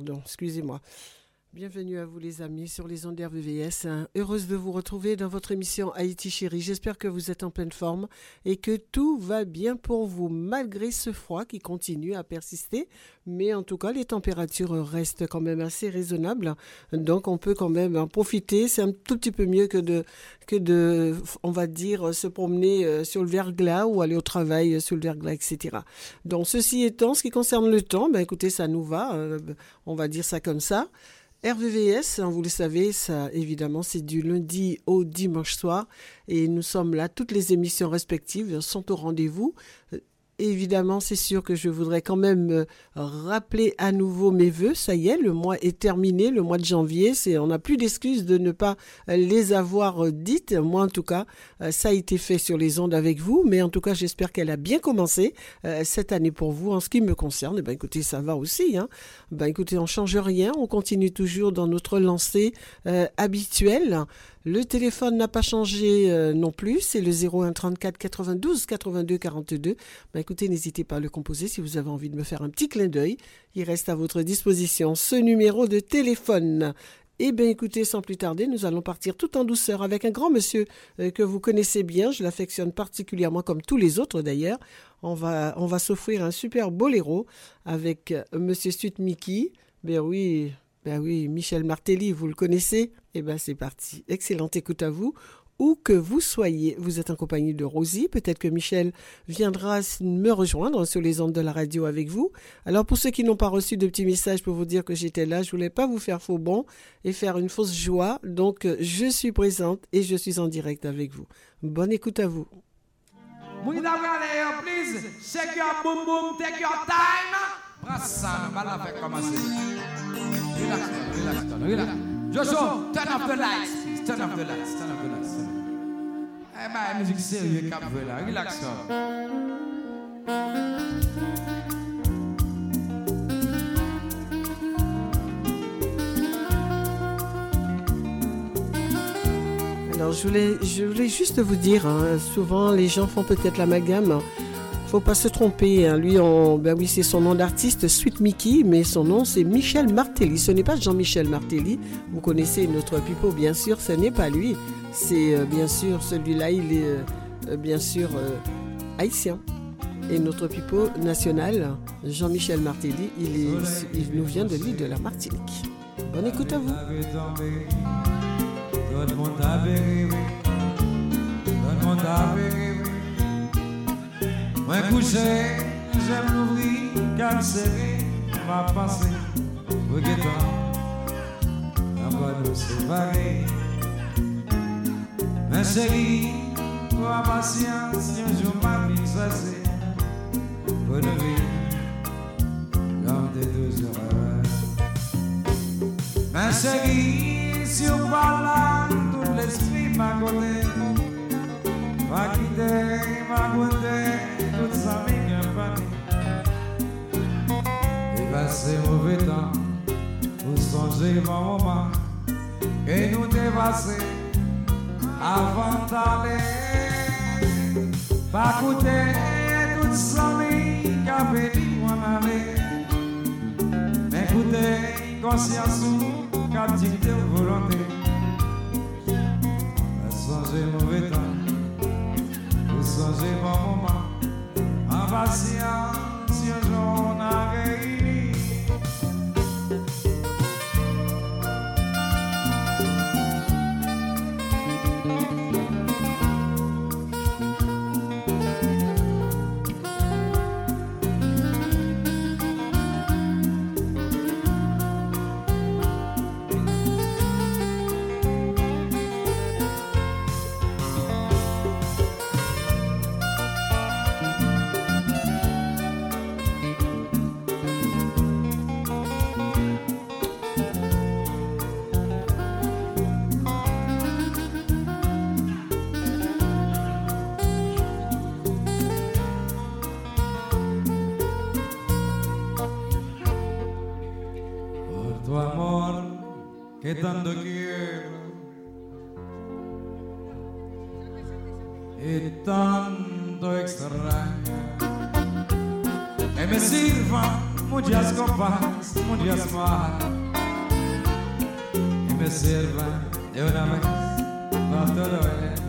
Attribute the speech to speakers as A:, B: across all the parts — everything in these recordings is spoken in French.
A: pardon, excusez-moi. Bienvenue à vous les amis sur les ondes RVVS. Hein. Heureuse de vous retrouver dans votre émission Haïti chérie. J'espère que vous êtes en pleine forme et que tout va bien pour vous malgré ce froid qui continue à persister. Mais en tout cas, les températures restent quand même assez raisonnables. Donc on peut quand même en profiter. C'est un tout petit peu mieux que de, que de, on va dire, se promener euh, sur le verglas ou aller au travail sur le verglas, etc. Donc ceci étant, ce qui concerne le temps, ben écoutez, ça nous va. Euh, on va dire ça comme ça. RVVS, hein, vous le savez, ça évidemment c'est du lundi au dimanche soir. Et nous sommes là, toutes les émissions respectives sont au rendez-vous évidemment, c'est sûr que je voudrais quand même euh, rappeler à nouveau mes voeux. Ça y est, le mois est terminé, le mois de janvier. On n'a plus d'excuses de ne pas euh, les avoir euh, dites. Moi, en tout cas, ça a été fait sur les ondes avec vous. Mais en tout cas, j'espère qu'elle a bien commencé cette année pour vous. En ce qui me concerne, eh ben, écoutez, ça va aussi. Hein. Ben, écoutez, on change rien. On continue toujours dans notre lancée habituelle. Le téléphone n'a pas changé euh, non plus, c'est le 01 34 92 82 42. écoutez, n'hésitez pas à le composer si vous avez envie de me faire un petit clin d'œil. Il reste à votre disposition ce numéro de téléphone. Eh bien, écoutez, sans plus tarder, nous allons partir tout en douceur avec un grand monsieur euh, que vous connaissez bien. Je l'affectionne particulièrement, comme tous les autres d'ailleurs. On va, s'offrir un super boléro avec euh, monsieur Sut Mickey. Ben oui, ben oui, Michel Martelly, vous le connaissez Eh bien, c'est parti. Excellente écoute à vous. Où que vous soyez, vous êtes en compagnie de Rosie. Peut-être que Michel viendra me rejoindre sur les ondes de la radio avec vous. Alors, pour ceux qui n'ont pas reçu de petits messages pour vous dire que j'étais là, je voulais pas vous faire faux bon et faire une fausse joie. Donc, je suis présente et je suis en direct avec vous. Bonne écoute à vous.
B: Relax, relax, relax. Joshua, turn off the lights. Turn off the lights, turn off the lights. Eh ben, musique sérieuse, cap là. Relax,
A: Alors, je voulais, je voulais juste vous dire, hein, souvent les gens font peut-être l'amalgame faut pas se tromper. Hein. Lui, on, ben oui, c'est son nom d'artiste, Sweet Mickey, mais son nom c'est Michel Martelly. Ce n'est pas Jean-Michel Martelly. Vous connaissez notre pipeau, bien sûr, ce n'est pas lui. C'est euh, bien sûr celui-là, il est euh, bien sûr euh, haïtien. Et notre pipeau national, Jean-Michel Martelly, il, est, il nous vient de l'île de la Martinique. Bonne écoute à vous.
C: Moi couché, j'aime l'ouvrir, car serré, ma pensée, regrettant, encore nous séparer. Mais chérie, toi patience, un jour ma vie choisie, bonne vie, l'homme des deux heures. Chérie, si parle là, tout l'esprit m'a collé, va quitter, m'a traverser mauvais temps. Vous songez, ma maman, et nous dépasser avant d'aller. Pas coûter toute sa vie qu'a béni mon année. Mais écoutez, conscience qu'a dicté volonté. Songez, mauvais temps. Vous songez, ma maman, en patience, si un jour on a réuni. Tanto quiero y tanto extraño. Que me sirvan muchas copas, muchas más que me sirvan de una vez para todo el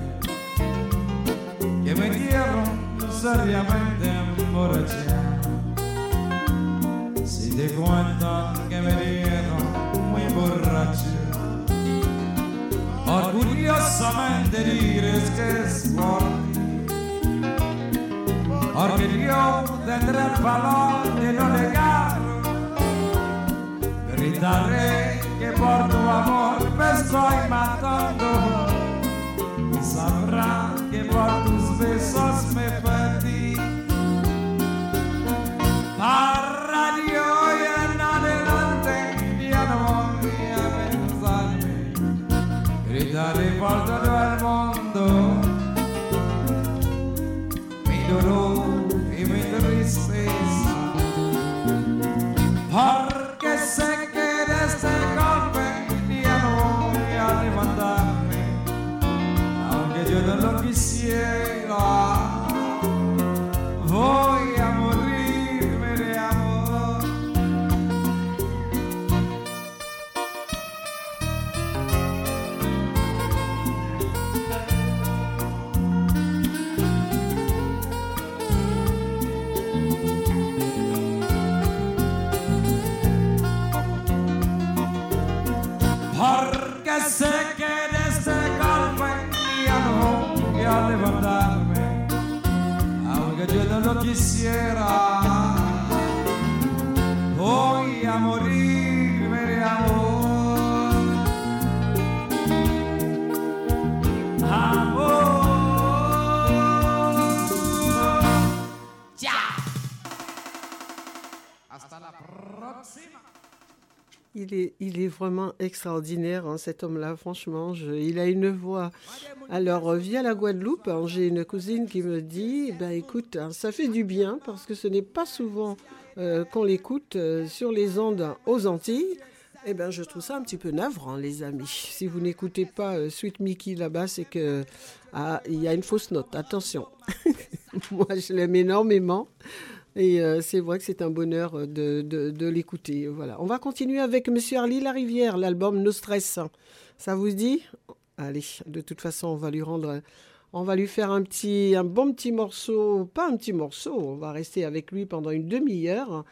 A: extraordinaire, hein, cet homme-là. Franchement, il a une voix. Alors, euh, via la Guadeloupe, hein, j'ai une cousine qui me dit ben, écoute, hein, ça fait du bien parce que ce n'est pas souvent euh, qu'on l'écoute euh, sur les ondes aux Antilles. Eh ben, je trouve ça un petit peu navrant, les amis. Si vous n'écoutez pas Sweet Mickey là-bas, c'est que ah, il y a une fausse note. Attention. Moi, je l'aime énormément. Et euh, c'est vrai que c'est un bonheur euh, de, de- l'écouter. Voilà. On va continuer avec Monsieur Arlie Larivière, l'album No Stress. Ça vous dit? Allez, de toute façon, on va lui rendre, on va lui faire un petit, un bon petit morceau, pas un petit morceau. On va rester avec lui pendant une demi-heure.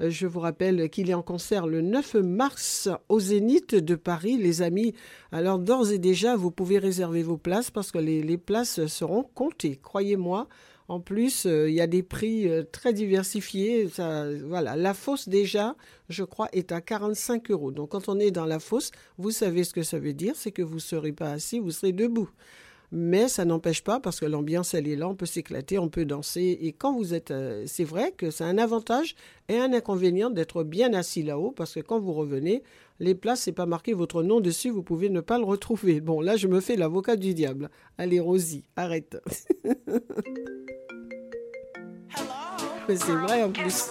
A: Euh, Je vous rappelle qu'il est en concert le 9 mars au Zénith de Paris, les amis. Alors d'ores et déjà, vous pouvez réserver vos places parce que les places seront comptées, croyez-moi. En plus, euh, il y a des prix euh, très diversifiés. Ça, voilà, la fosse déjà, je crois, est à 45 euros. Donc, quand on est dans la fosse, vous savez ce que ça veut dire, c'est que vous ne serez pas assis, vous serez debout. Mais ça n'empêche pas, parce que l'ambiance, elle est là, on peut s'éclater, on peut danser. Et quand vous êtes... euh, c'est vrai que c'est un avantage et un inconvénient d'être bien assis là-haut, parce que quand vous revenez, les places, c'est pas marqué votre nom dessus, vous pouvez ne pas le retrouver. Bon, là, je me fais l'avocat du diable. Allez, Rosie, arrête. Mais c'est vrai en plus.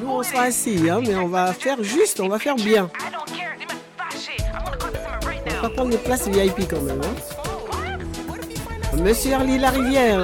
A: Nous, on sera assis, hein, mais on va faire juste, on va faire bien. On va pas prendre les places VIP quand même. hein. Monsieur Arlie Larivière.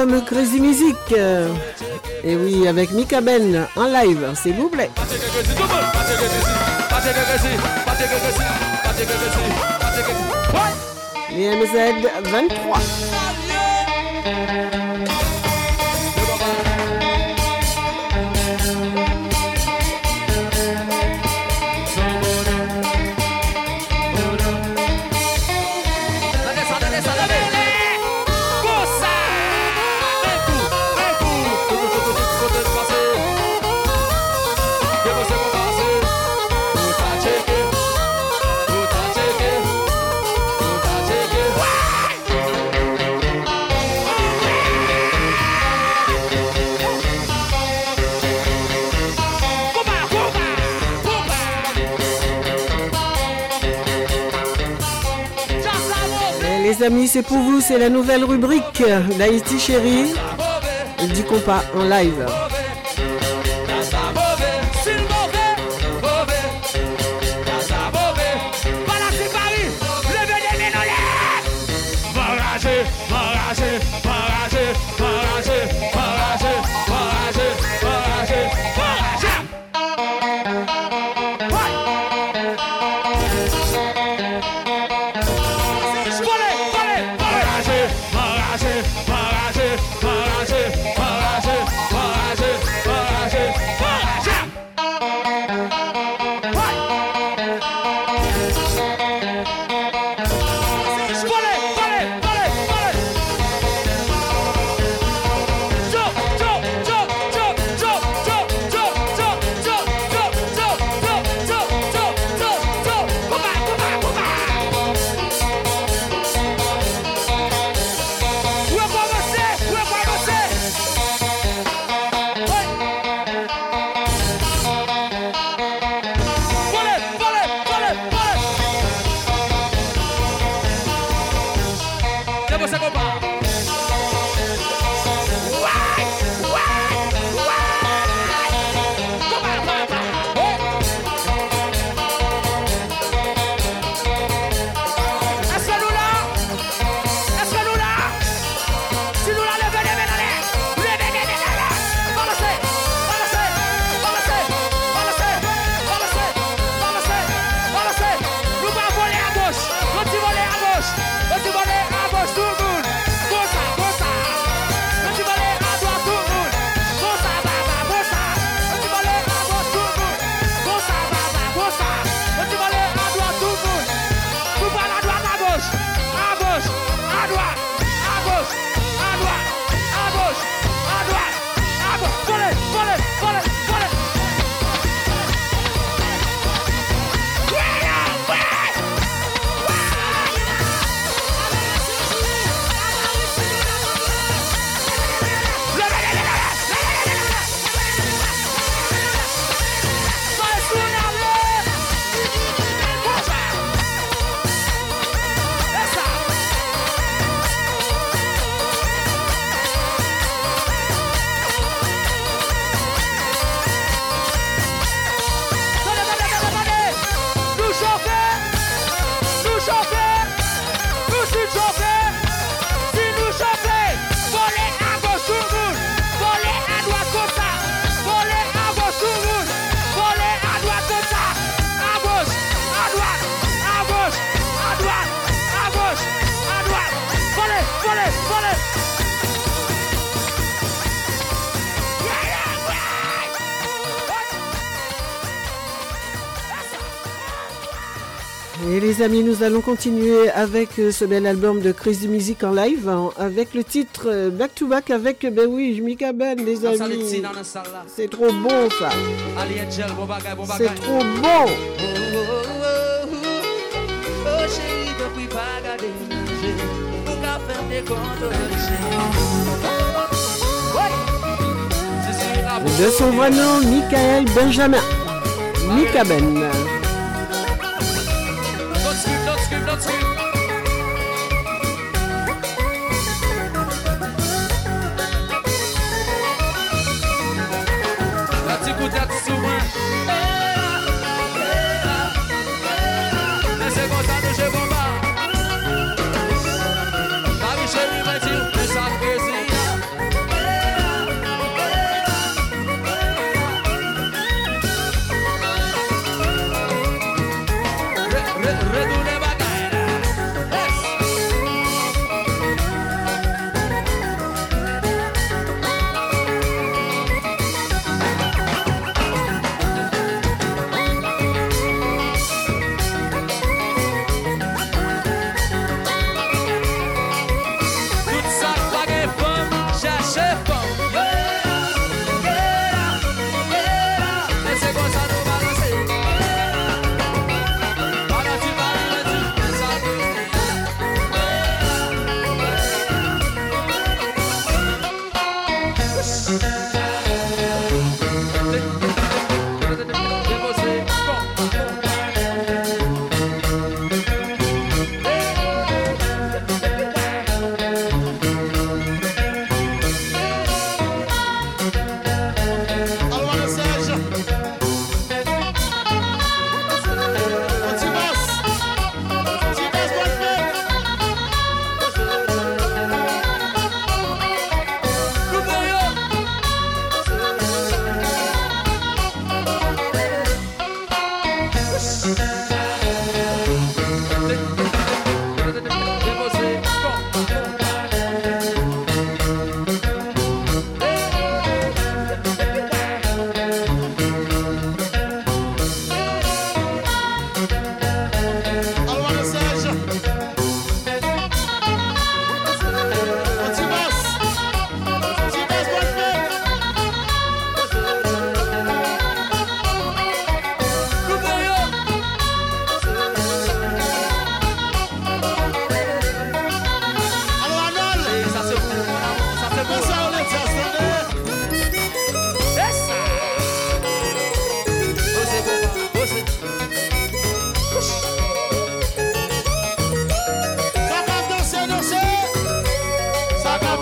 D: l'album Crazy Music. Et oui, avec Mika Ben en live, s'il vous plaît. Les MZ 23. amis, c'est pour vous, c'est la nouvelle rubrique d'Haïti Chérie du compas en live. nous allons continuer avec euh, ce bel album de Crazy Music en live, hein, avec le titre euh, Back to Back avec, euh, ben oui, Mika Ben, les amis. C'est trop bon ça. C'est trop bon. De son vrai nom, Michael Benjamin. Mika Ben.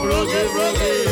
E: rogue, rogue.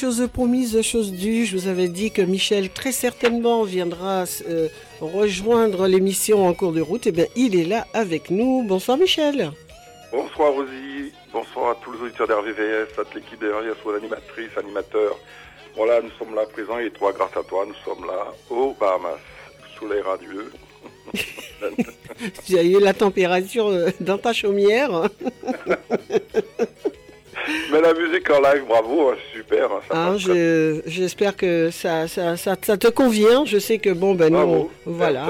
A: Les amis, chose promise, chose due. Je vous avais dit que Michel très certainement viendra euh, rejoindre l'émission en cours de route. Et bien, il est là avec nous. Bonsoir Michel.
F: Bonsoir Rosie, bonsoir à tous les auditeurs d'RVVS, à toute l'équipe derrière, soit l'animatrice, animateur. Voilà, nous sommes là présents et toi, grâce à toi, nous sommes là aux Bahamas, sous les radieux.
A: Tu as eu la température euh, dans ta chaumière.
F: Mais la musique en live, bravo, hein. Hein,
A: Hein, je- J'espère que ça, ça, ça, ça te convient. Je sais que bon, ben nous,
F: Bravo.
A: voilà.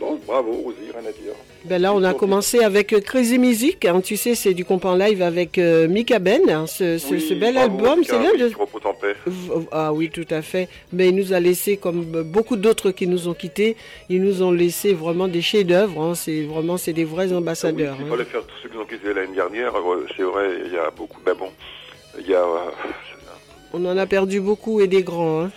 F: Non, bravo Rosie, rien à dire.
A: Ben là, on a commencé avec euh, Crazy Music. hein, tu sais, c'est du comp en live avec euh, Mika Ben. hein, ce, ce-
F: Oui,
A: ce bel
F: bravo,
A: album,
F: Mika,
A: c'est l'un
F: oui,
A: de. V- Ah oui, tout à fait. Mais il nous a laissé, comme beaucoup d'autres qui nous ont quittés, ils nous ont laissé vraiment des chefs-d'œuvre. hein. C'est vraiment, c'est des vrais ambassadeurs.
F: Oui, il fallait faire tous ceux qui ont quitté l'année dernière. euh, C'est vrai, il y a beaucoup. Ben bon, il y a. euh,
A: On en a perdu beaucoup et des grands. hein.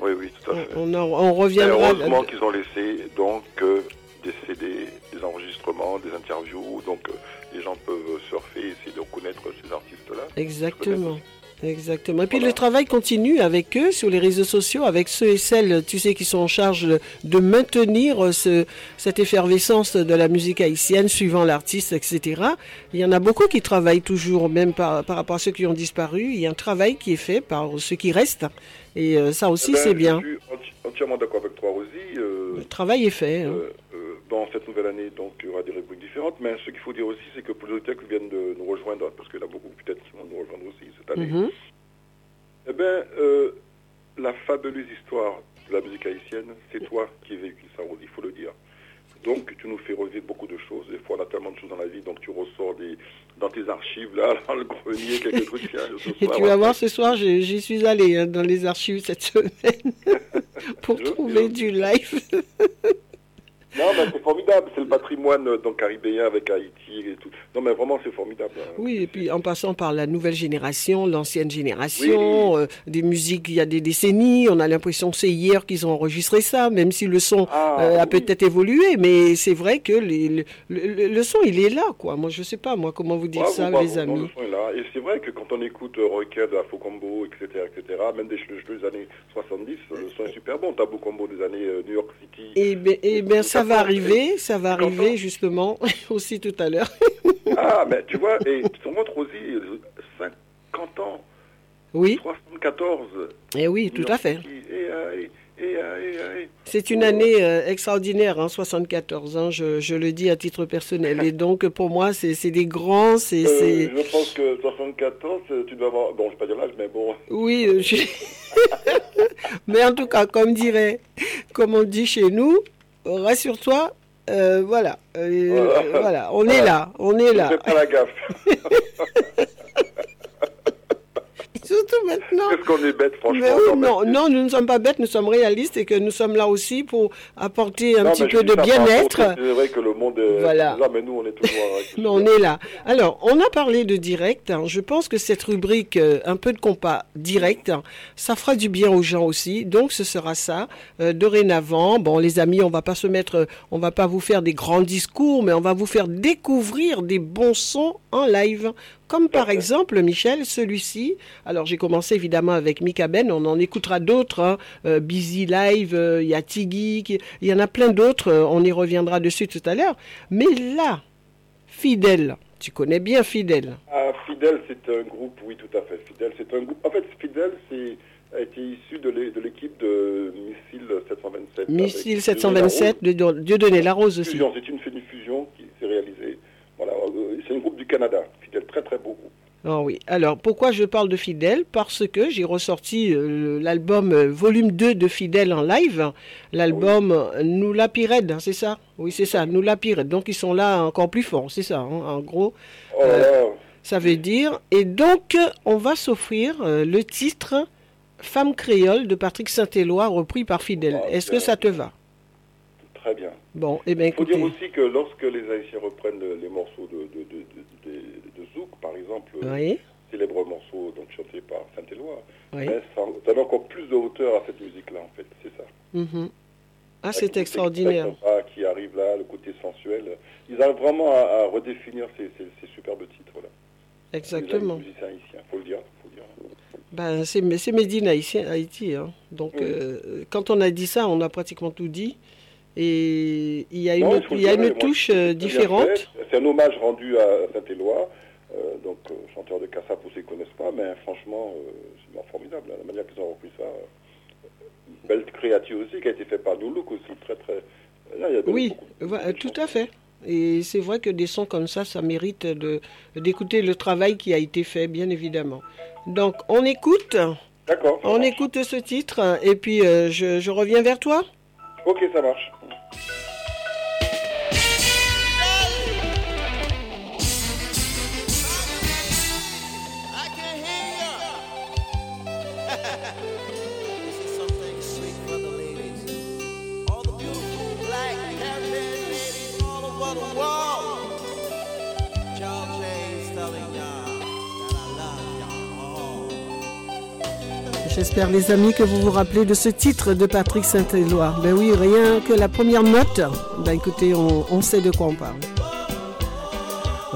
F: Oui, oui, tout à fait.
A: On, en- on reviendra.
F: heureusement qu'ils ont laissé donc euh, des CD, des enregistrements, des interviews, donc euh, les gens peuvent surfer et essayer de reconnaître ces artistes-là.
A: Exactement. Exactement. Et puis
F: Voilà.
A: le travail continue avec eux sur les réseaux sociaux, avec ceux et celles, tu sais, qui sont en charge de- maintenir ce, cette effervescence de la musique haïtienne suivant l'artiste, etc. Il y en a beaucoup qui travaillent toujours, même par, par rapport à ceux qui ont disparu. Il y a un travail qui est fait par ceux qui restent. Et euh, ça aussi,
F: Eh ben,
A: c'est bien.
F: Je suis enti- entièrement d'accord avec toi, Rosie. Euh,
A: Le travail est fait. hein.
F: euh, euh, dans cette nouvelle année, donc, il y aura des rubriques différentes. Mais ce qu'il faut dire aussi, c'est que pour les auditeurs qui viennent de nous rejoindre, parce qu'il y en a beaucoup peut-être qui vont nous rejoindre aussi cette année,
A: Mhm.
F: eh ben, euh, la fabuleuse histoire de la musique haïtienne, c'est toi qui véhicule ça, il faut le dire. Donc, tu nous fais revivre beaucoup de choses. Des fois, on a tellement de choses dans la vie, donc tu ressors des, dans tes archives, là, dans le grenier, quelques trucs. ce
A: Et
F: soir,
A: tu vas voir, ce soir, j'y suis allé hein, dans les archives cette semaine pour
F: Je-
A: trouver
F: je-
A: du live.
F: Non, mais c'est formidable. C'est le patrimoine euh, donc, caribéen avec Haïti et tout. Non, mais vraiment, c'est formidable. hein.
A: Oui, et puis en passant par la nouvelle génération, l'ancienne génération, euh, des musiques il y a des décennies, on a l'impression que c'est hier qu'ils ont enregistré ça, même si le son
F: Ah,
A: euh, a peut-être évolué, mais c'est vrai que les- le, le- le son, il est là, quoi. Moi, je sais pas, moi, comment vous dire ça, les amis.
F: le son est là. Et c'est vrai que quand on écoute Rocket, Afro Combo, etc., etc., même des, des années 70, euh, le son est super bon. Tabou Combo des années New York City.
A: Et bien, eh ben, ça va arriver, ça va arriver justement aussi tout à l'heure.
F: Ah, mais tu vois, et sur Rosie, euh, 50 ans,
A: Oui,
F: 74.
A: et oui, tout à fait.
F: City, Et, et, et, et, euh, et-
A: C'est une année euh, extraordinaire, hein, 74, hein, je, je le dis à titre personnel. Et donc, pour moi, c'est c'est des grands, c'est...
F: Euh, je pense que 74, euh, tu dois avoir. Bon, je vais pas dire l'âge, mais bon.
A: Oui, euh, je- mais en tout cas, comme dirait, comme on dit chez nous, rassure-toi, euh, voilà, euh,
F: Voilà.
A: voilà, on est là, on est
F: Je
A: là.
F: fais pas la gaffe.
A: Surtout maintenant.
F: Qu'est-ce qu'on est bête, franchement?
A: Mais oui,
F: non,
A: non, non, nous ne sommes pas bêtes, nous sommes réalistes et que nous sommes là aussi pour apporter un
F: Non,
A: petit peu de bien-être.
F: C'est vrai que le monde est.
A: Voilà.
F: Là, mais nous, on est toujours. avec-
A: Mais on est là. Alors, on a parlé de direct. hein. Je pense que cette rubrique, euh, un peu de compas direct, hein, ça fera du bien aux gens aussi. Donc, ce sera ça. Euh, dorénavant, bon, les amis, on va pas se mettre, euh, on va pas vous faire des grands discours, mais on va vous faire découvrir des bons sons en live. Comme par exemple, Michel, celui-ci. Alors, j'ai commencé évidemment avec Mika Ben. On en écoutera d'autres. hein. Euh, Busy Live, euh, il y a Tiggy, il y en a plein d'autres. euh, on y reviendra dessus tout à l'heure. Mais là, Fidèle. Tu connais bien Fidèle.
F: Ah, Fidel, c'est un groupe, oui, tout à fait. Fidel, c'est un groupe. En fait, Fidel, c'est a été issu de l'é- de l'équipe de Missile 727.
A: Missile
F: avec
A: 727 de Dieudonné Larose aussi.
F: c'est une, une fusion qui s'est réalisée. Voilà, euh, c'est un groupe du Canada. Fidel, très très beau groupe.
A: Ah oui. Alors, pourquoi je parle de Fidèle? Parce que j'ai ressorti euh, l'album euh, volume 2 de Fidèle en live. L'album euh, Nous la Pirède, c'est ça? Oui, c'est ça, Nous la Pirède. Donc, ils sont là encore plus forts, c'est ça, hein, en gros.
F: Oh là là.
A: Ça veut dire. Et donc, on va s'offrir le titre Femme créole de Patrick Saint-Éloi, repris par Fidèle.
F: Ah,
A: Est-ce que ça te va?
F: Très bien.
A: Bon, eh bien,
F: Il faut dire aussi que lorsque les Haïtiens reprennent le- les morceaux de, exemple, le
A: Oui,
F: célèbre morceau donc, chanté par Saint-Éloi,
A: oui.
F: ça donne encore plus de hauteur à cette musique-là, en fait. C'est ça.
A: Mhm. Ah, c'est extraordinaire.
F: qui arrive là, le côté sensuel. Ils arrivent vraiment à, à redéfinir ces, ces, ces superbes titres-là.
A: Exactement.
F: Les haïtiens, faut le dire. Faut le dire.
G: Ben, c'est in Haïti. Hein. Donc,
F: Oui.
G: euh, quand on a dit ça, on a pratiquement tout dit. Et il y a une,
F: Non, il
G: y a touche euh, différente.
F: C'est un hommage rendu à Saint-Éloi, euh, donc euh, chanteur de Cassa pour ceux qui ne connaissent pas, mais franchement, euh, c'est formidable, hein, la manière qu'ils ont repris ça. euh, belle créature aussi, qui a été faite par New Look aussi, très très... Là, il y a
G: Oui,
F: beaucoup
G: tout à fait. Et c'est vrai que des sons comme ça, ça mérite d'écouter le travail qui a été fait, bien évidemment. Donc, on écoute,
F: D'accord,
G: on
F: marche.
G: écoute ce titre, et puis euh, je, je reviens vers toi.
F: Ok, ça marche.
G: J'espère, les amis, que vous vous rappelez de ce titre de Patrick Saint-Éloi. Ben oui, rien que la première note, ben écoutez, on, sait de quoi on parle.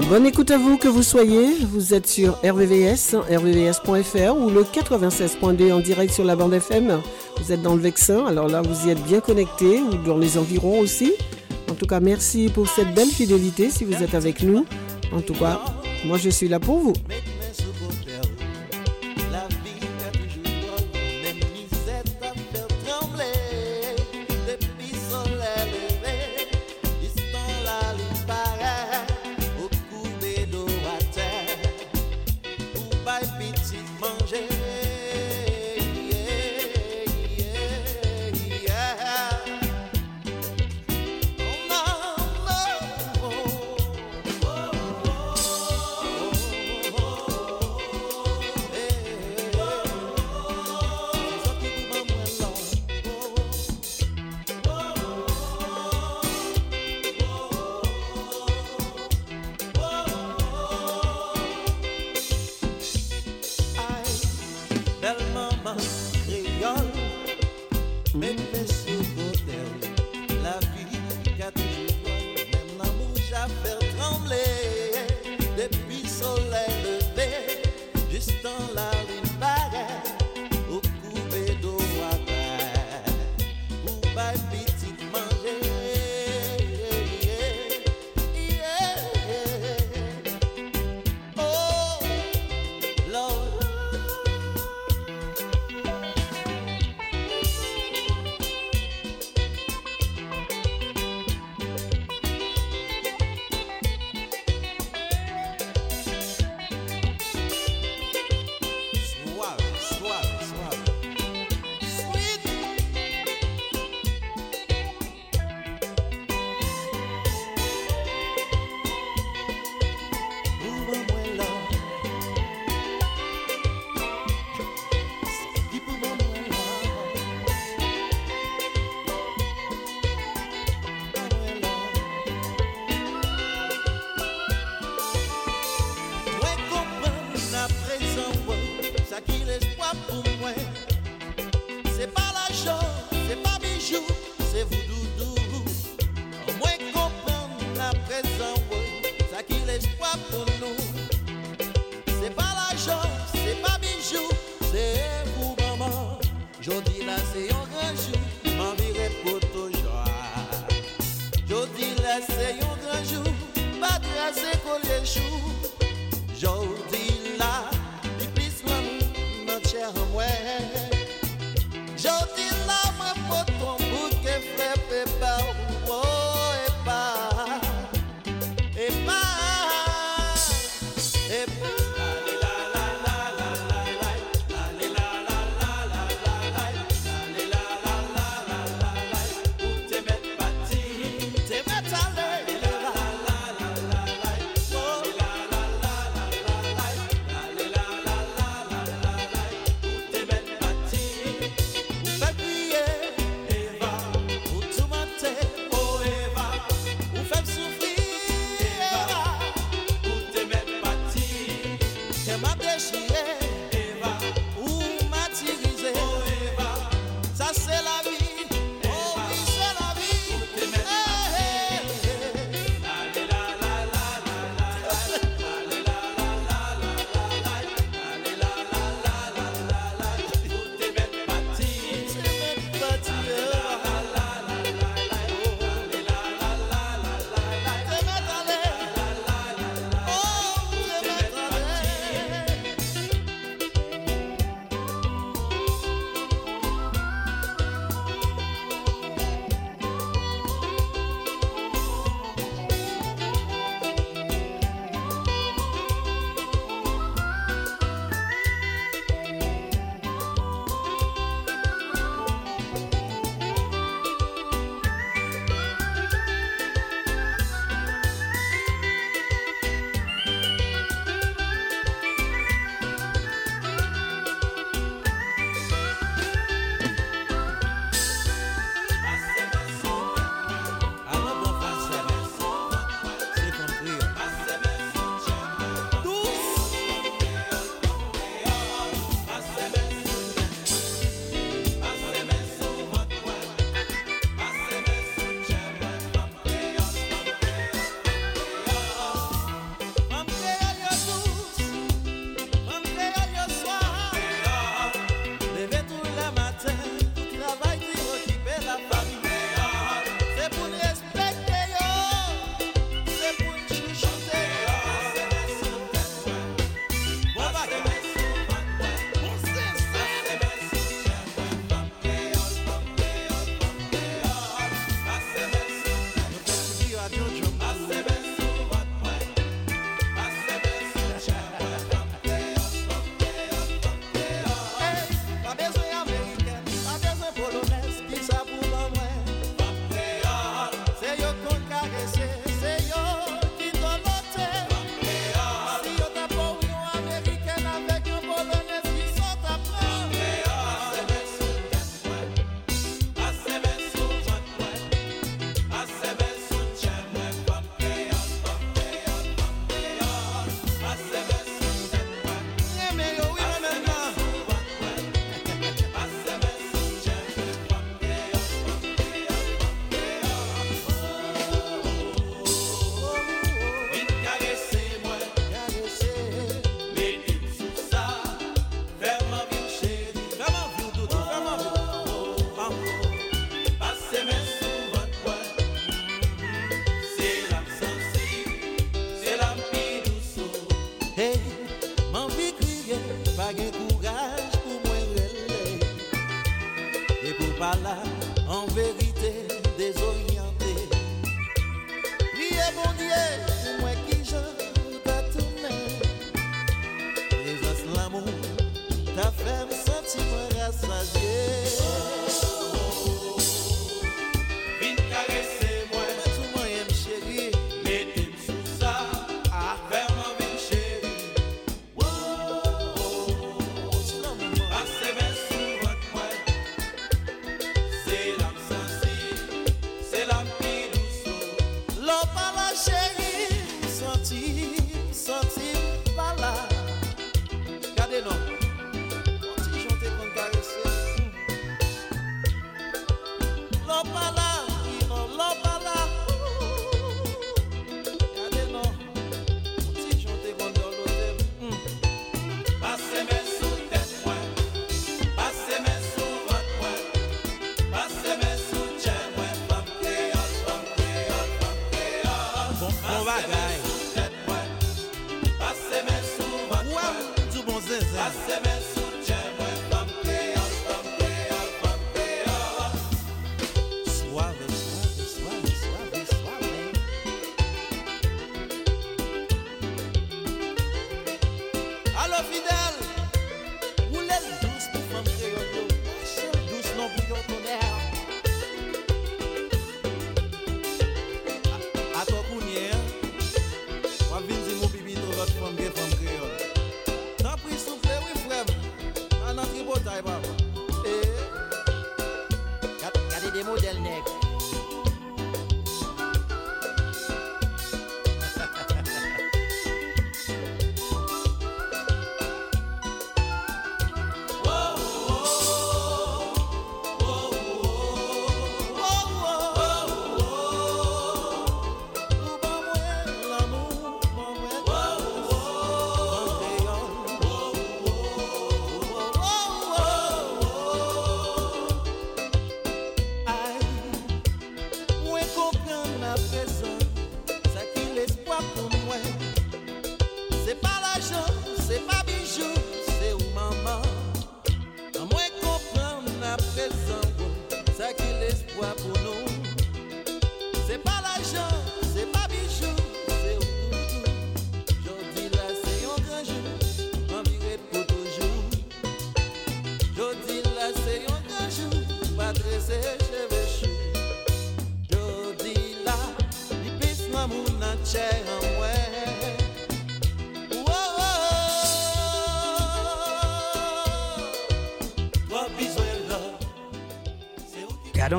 G: Bonne écoute à vous, que vous soyez. Vous êtes sur RVVS, rvvs.fr ou le 96.2 en direct sur la bande FM. Vous êtes dans le Vexin, alors là, vous y êtes bien connectés ou dans les environs aussi. En tout cas, merci pour cette belle fidélité si vous êtes avec nous. En tout cas, moi, je suis là pour vous.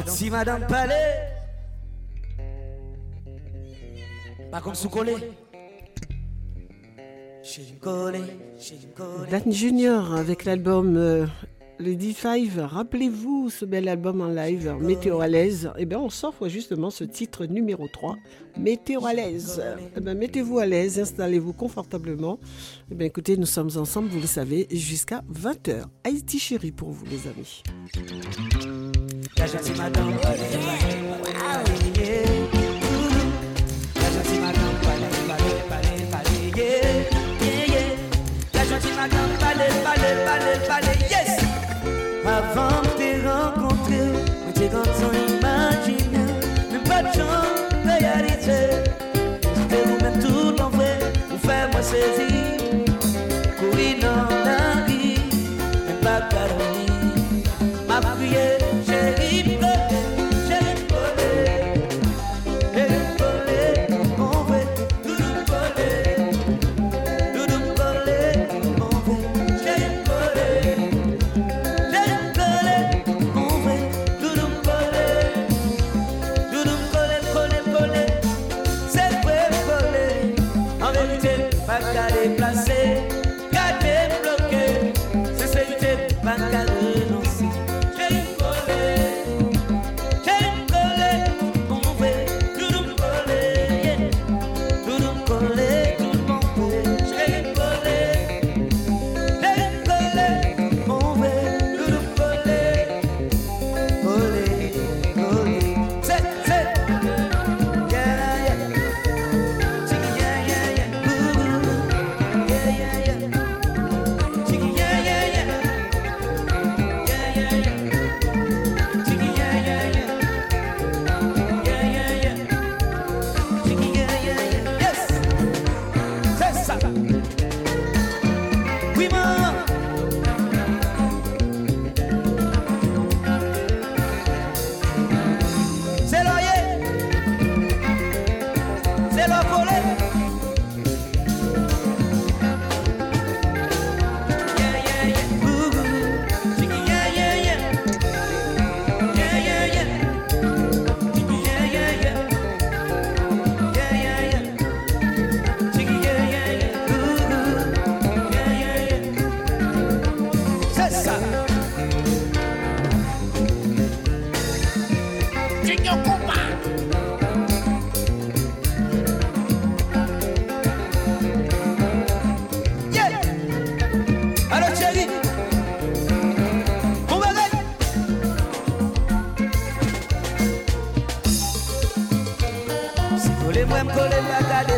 H: Merci Madame Palais. Pas comme sous collé.
A: Dan Junior avec l'album euh, Le D5. Rappelez-vous ce bel album en live, Météo à l'aise. Eh bien, on s'offre justement ce titre numéro 3, Météo à l'aise. Eh bien, mettez-vous à l'aise, installez-vous confortablement. Eh bien, écoutez, nous sommes ensemble, vous le savez, jusqu'à 20h. Haïti chérie pour vous, les amis.
H: La gentille madame, voilà, il fallait. La gentille madame, voilà, il fallait, fallait, fallait, yeah. Yeah, yeah. La gentille madame, fallait, fallait, fallait, fallait, yes. Avant de te rencontrer, on t'est quand on imagine, mais pas de chance, réalité. C'était vous-même tout en vrai, vous faire moi saisir.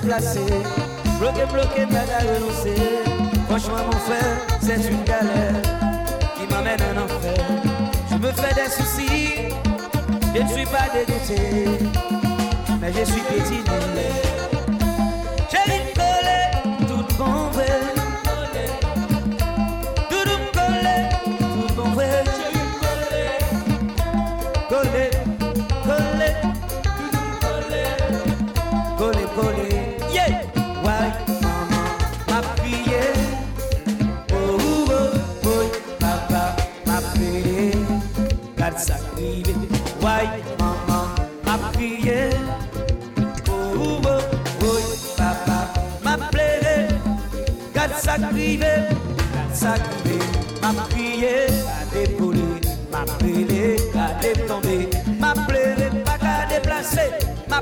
H: Bloqué, bloqué, pas à renoncer. Franchement, mon frère, c'est une galère qui m'amène en enfer. Je me fais des soucis, je ne suis pas dégoûté, mais je suis pétiné.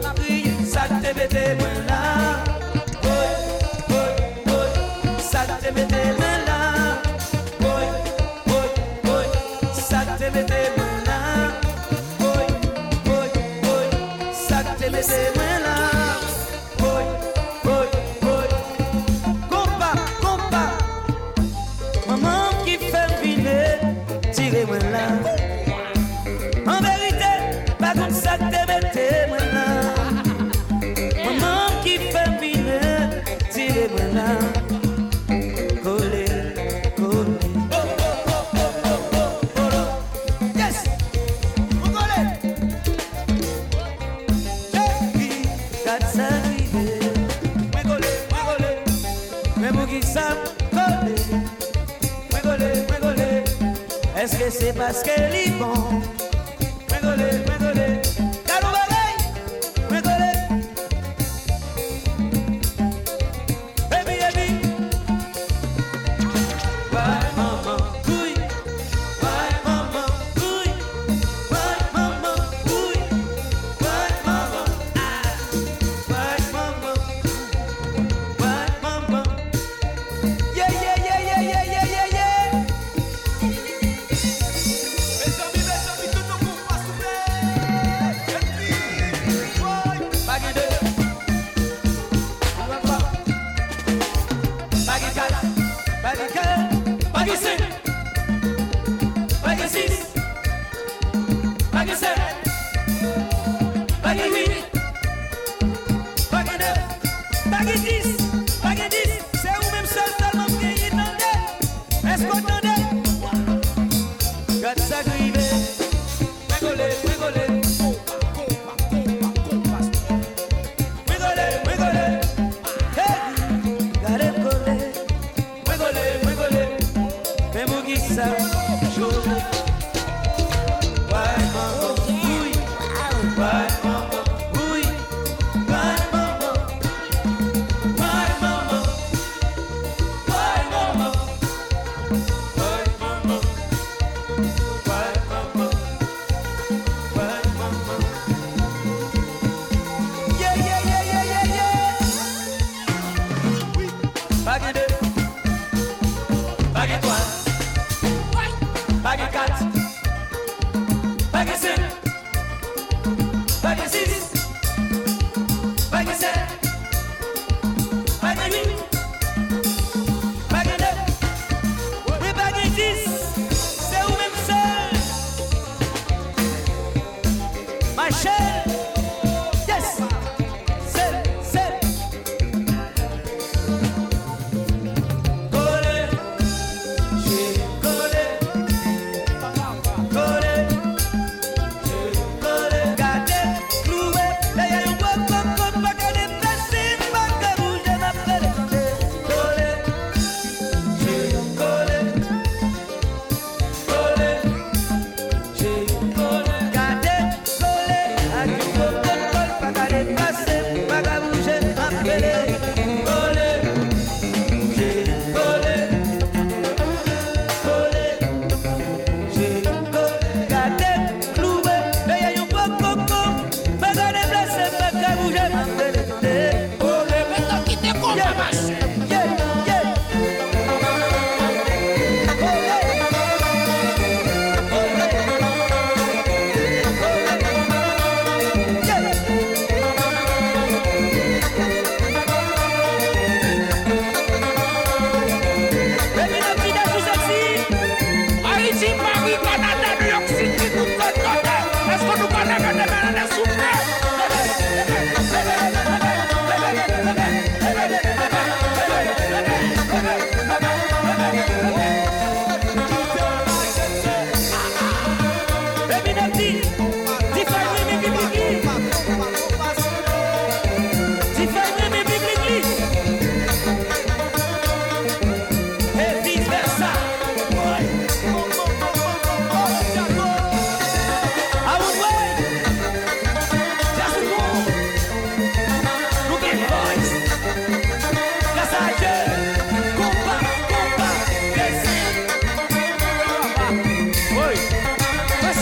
H: up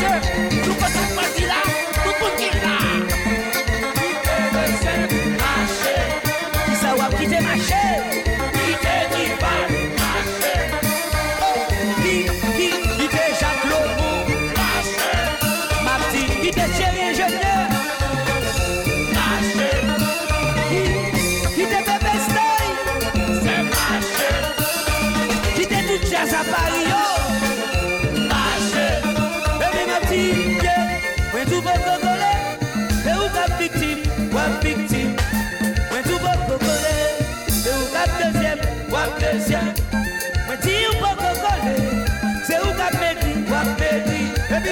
H: Sure.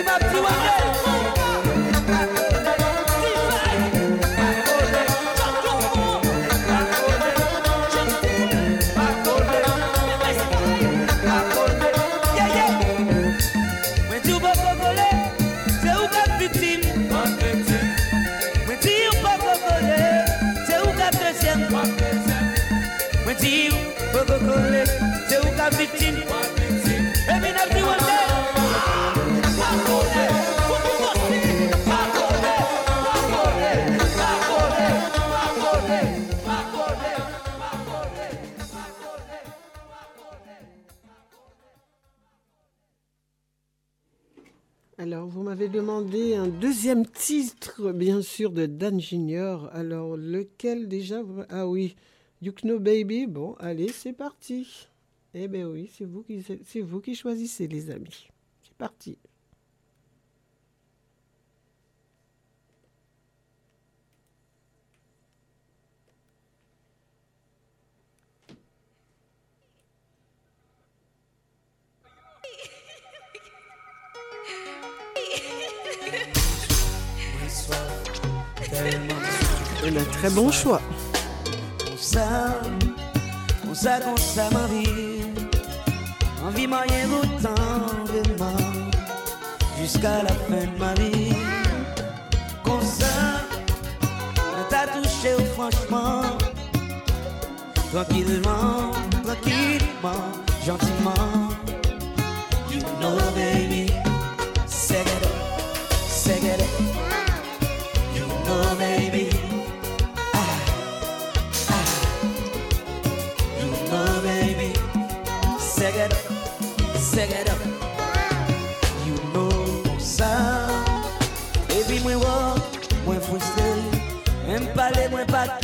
H: C'est ma petite Mwen
A: m'avez demandé un deuxième titre, bien sûr, de Dan Junior. Alors, lequel déjà? Ah oui, You Know Baby. Bon, allez, c'est parti. Eh bien oui, c'est vous, vous qui choisissez, les amis. C'est parti. Un très bon choix.
H: Comme ça, comme ça, comme ça, ma vie. Envie moyen autant vraiment. Jusqu'à la fin de ma vie. Comme ça, on t'a touché oh, franchement. Tranquillement, tranquillement, gentiment.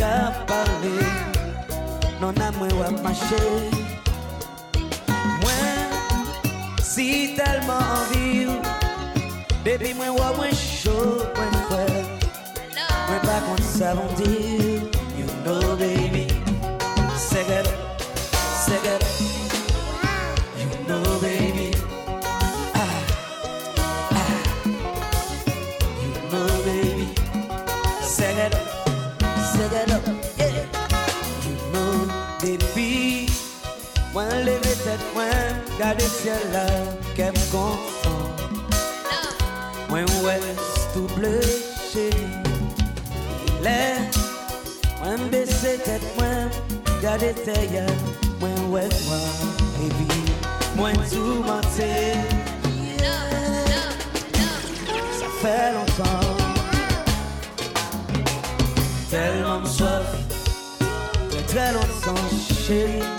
H: ka pale Non a mwen wap mache. Mwen si telman anvi Depi mwen wap mwen chou mwen fwe. Mwen pa kon sa bon dir You know baby moi, garder ciel là, qu'elle me confond. Moi, ouais, tout bleu, chérie. Il est Moi baisser tête, moi garder tes yeux, moi ouais moi et puis moi tout mentir. Ça fait longtemps, tellement me soif, très longtemps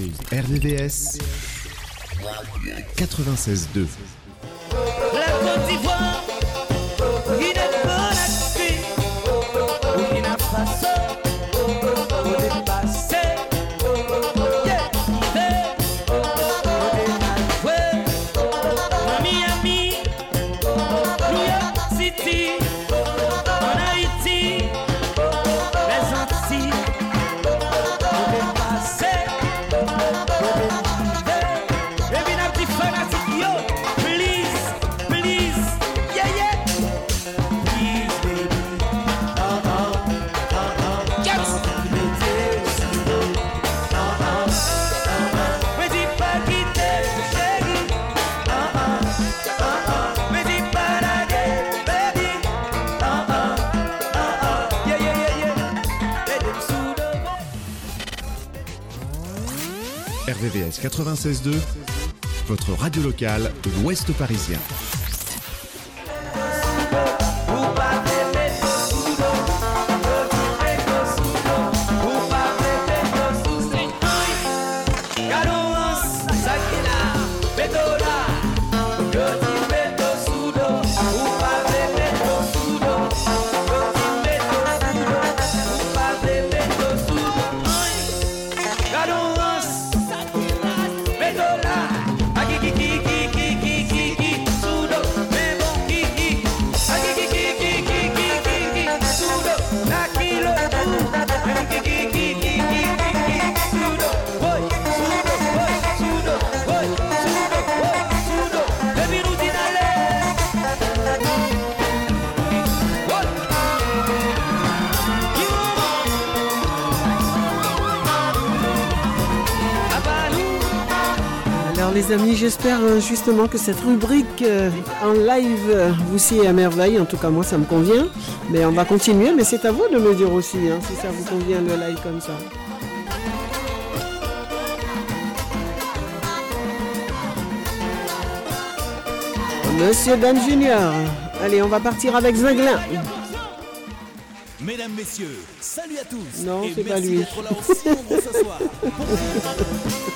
I: RVVS
H: 96.2. 96.2, votre radio locale de l'Ouest parisien.
J: Justement que cette rubrique euh, en live vous sied à merveille. En tout cas, moi, ça me convient. Mais on va continuer, mais c'est à vous de me dire aussi hein, si ça vous convient le live comme ça. Monsieur Dan Junior. Allez, on va partir avec Zinglin.
A: Mesdames, messieurs, salut à tous.
J: Non, c'est pas lui.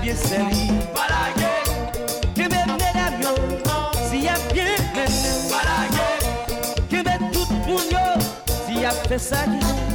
K: bien servi. Que mes mesdames yo, si y a bien mené. Que mes tout moun yo, si y a fait ça qui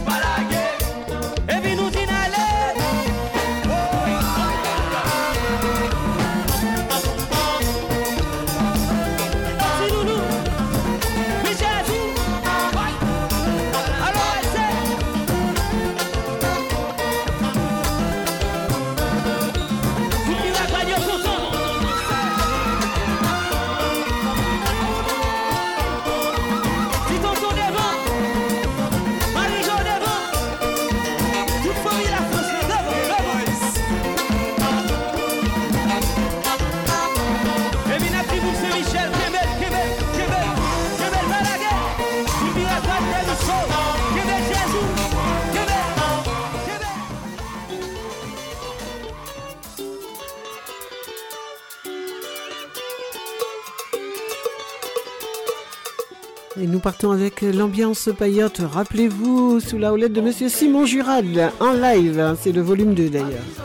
J: partons avec l'ambiance paillote. Rappelez-vous, sous la houlette de Monsieur Simon Jurad, en live. hein, C'est le volume 2 d'ailleurs.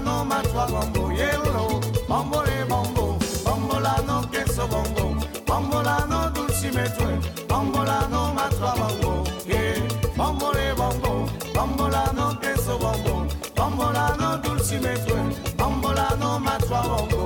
J: no matua bombo yellow, bombole bombo, bombolano queso bombo, bombolano dulci metue, bombolano matua bombo, bombole bombo, bombolano queso bombo, bombolano dulci metue, bombolano matua bombo.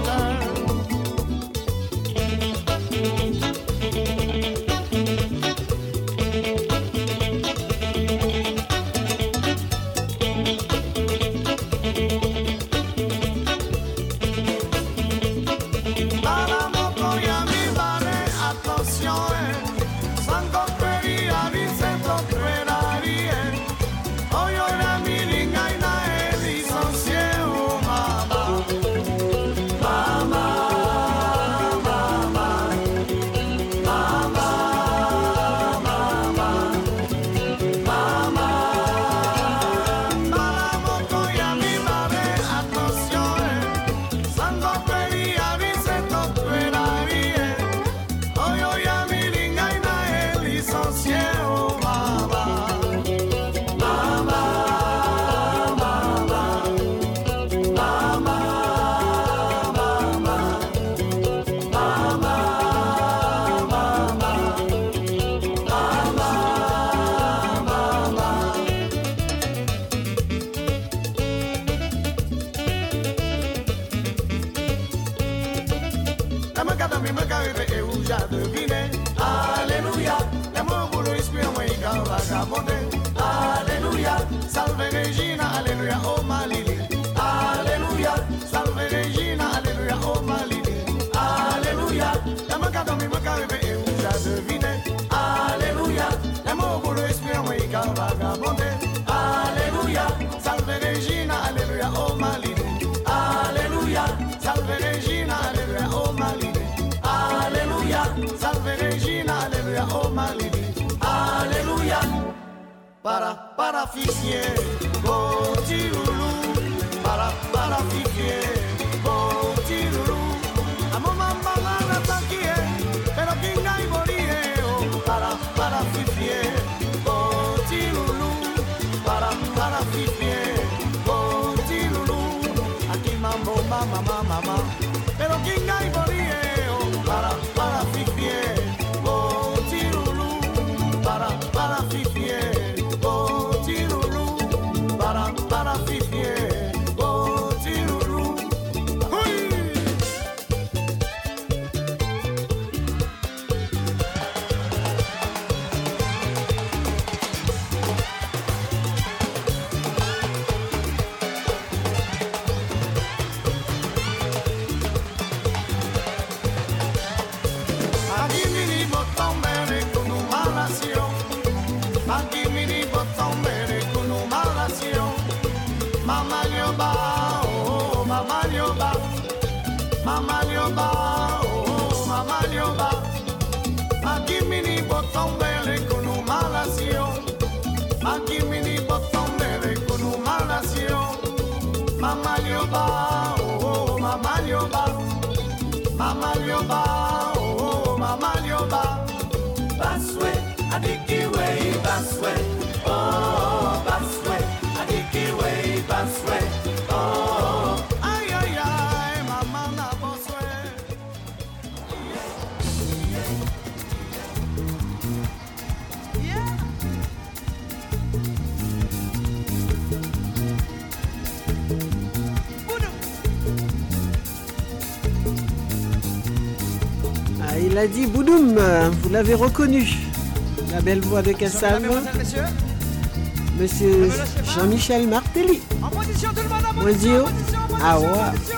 J: salve Regina, Alleluia, oh Malévi, Alleluia. Para, para, fichier,
A: continue. Il a dit Boudoum, vous l'avez reconnu. La belle voix de
G: Cassalve. Monsieur,
A: monsieur Jean-Michel Martelly.
G: En position tout le monde, en position, en position, en
A: ah,
G: position, Ah
L: ouais.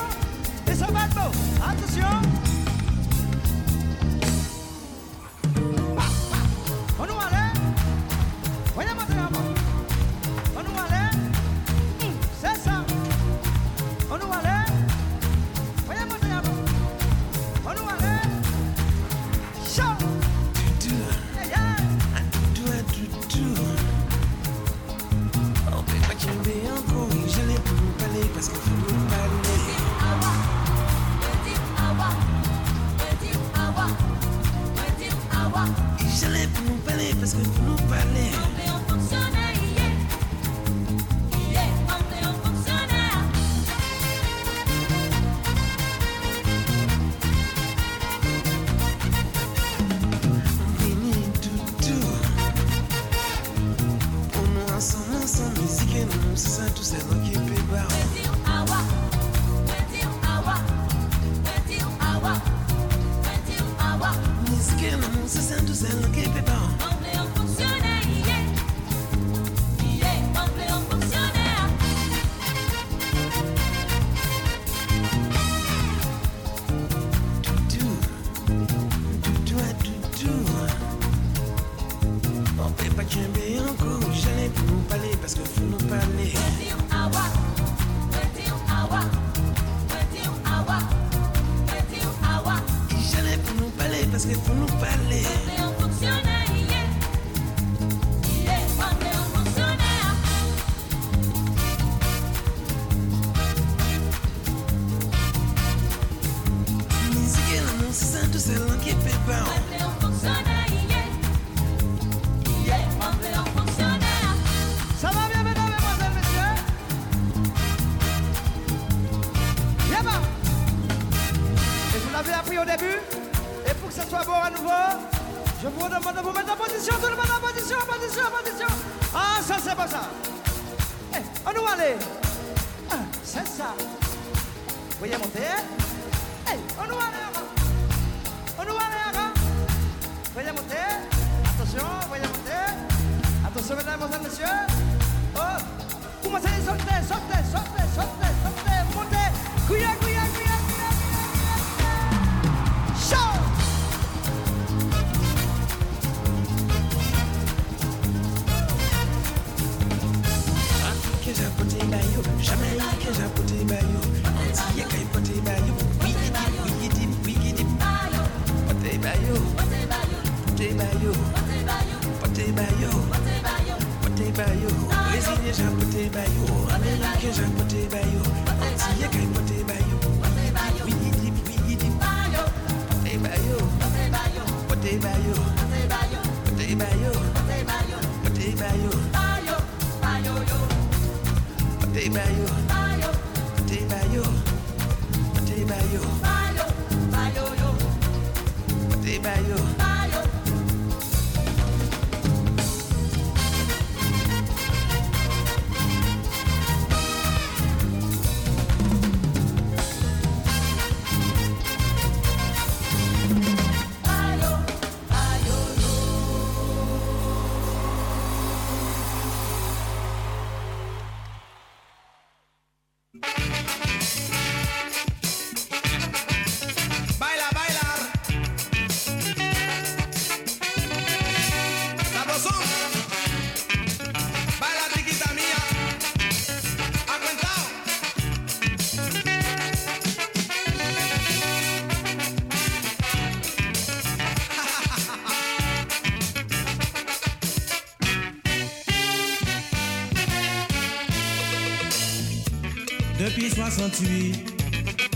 L: 68,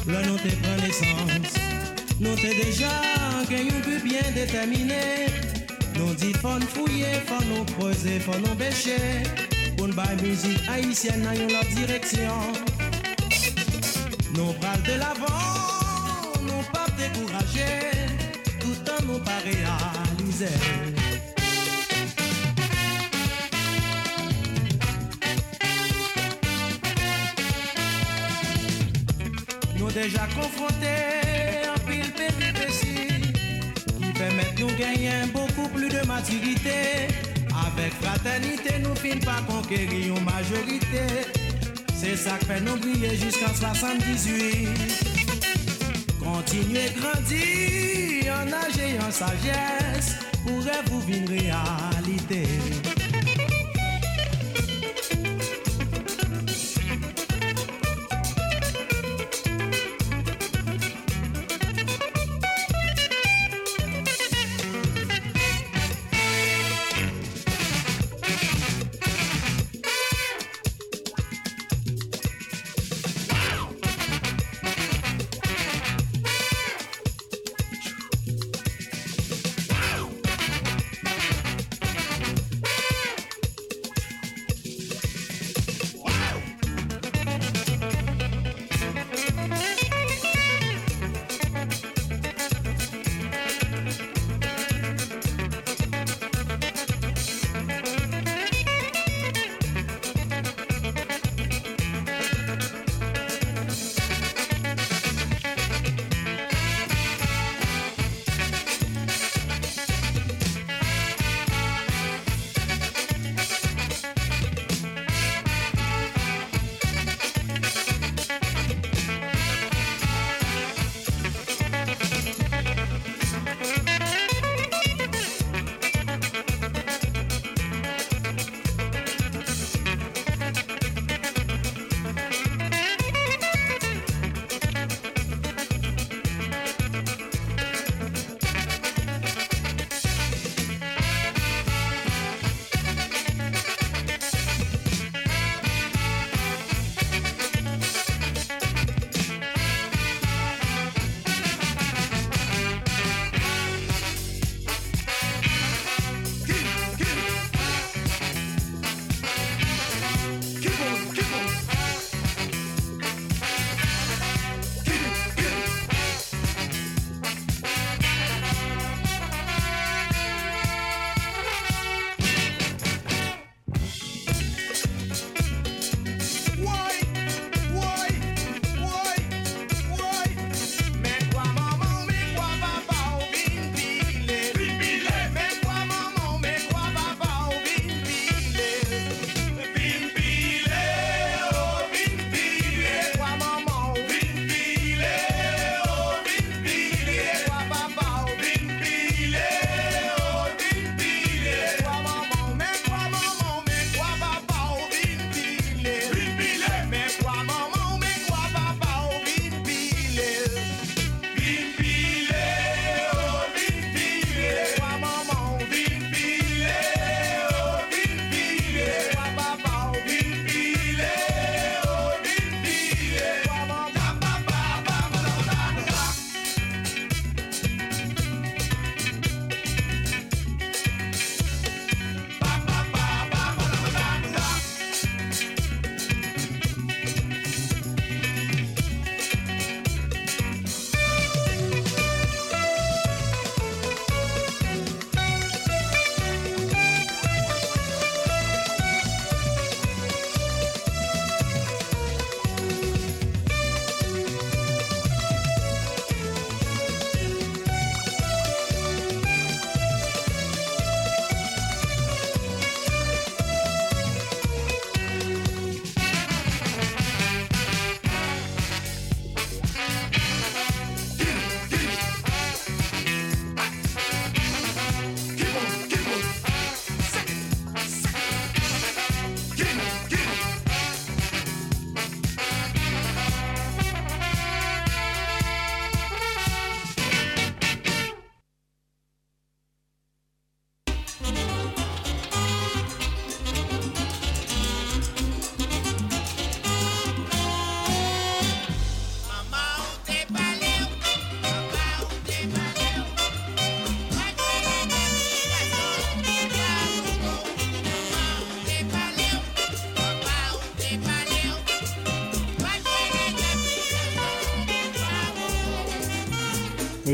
L: là nous t'es pris naissance. Nous t'es déjà gagné un but bien déterminé. Nous dit faut nous fouiller, faut nous poser, faut nous bêcher. Pour nous musique haïtienne, dans leur direction. Nous parlons de l'avant, nous pas découragés. Tout en nous pas réaliser. deja konfronte an pil peti pesi
G: Ki pemet nou genyen beaucoup plus de maturite Avek fraternite nou fin pa konkeri yon majorite Se sak fe nou briller jiskan 78 Kontinue grandi an age yon sajes Pou rev ou vin realite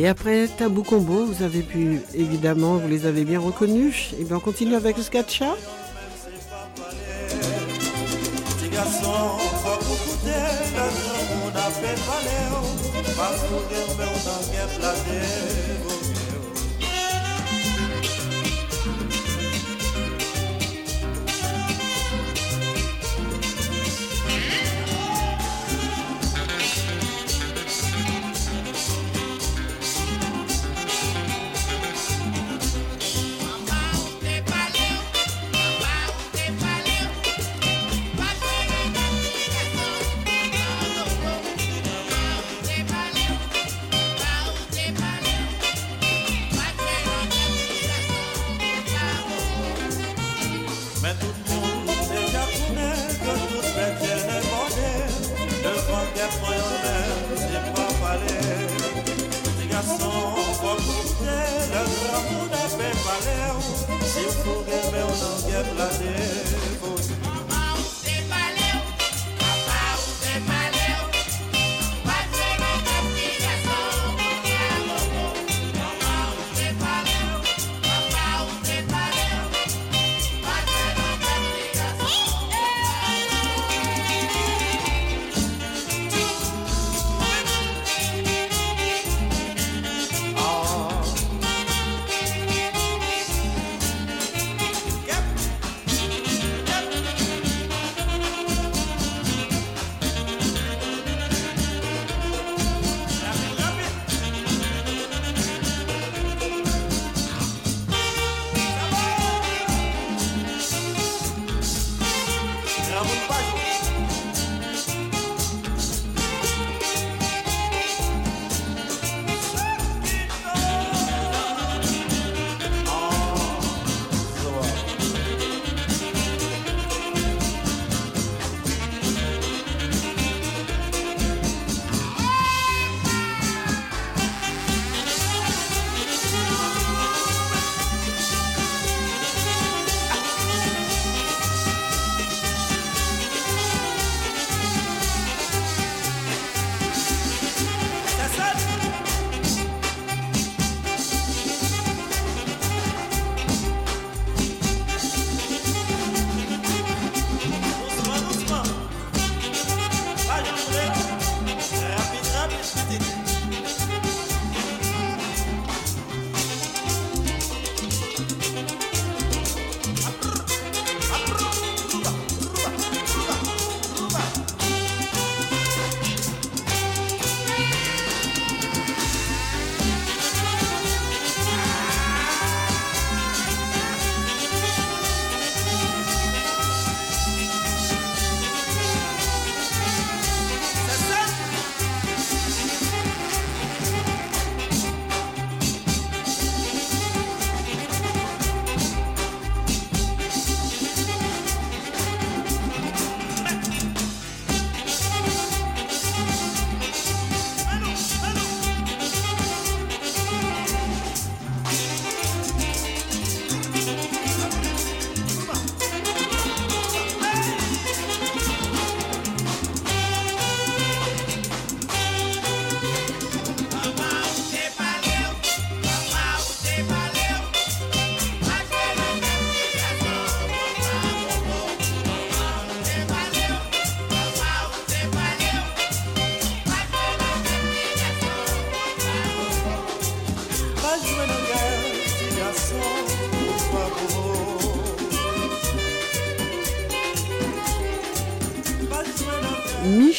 M: Et après Tabou Combo, vous avez pu, évidemment, vous les avez bien reconnus. Et bien on continue avec Skatcha.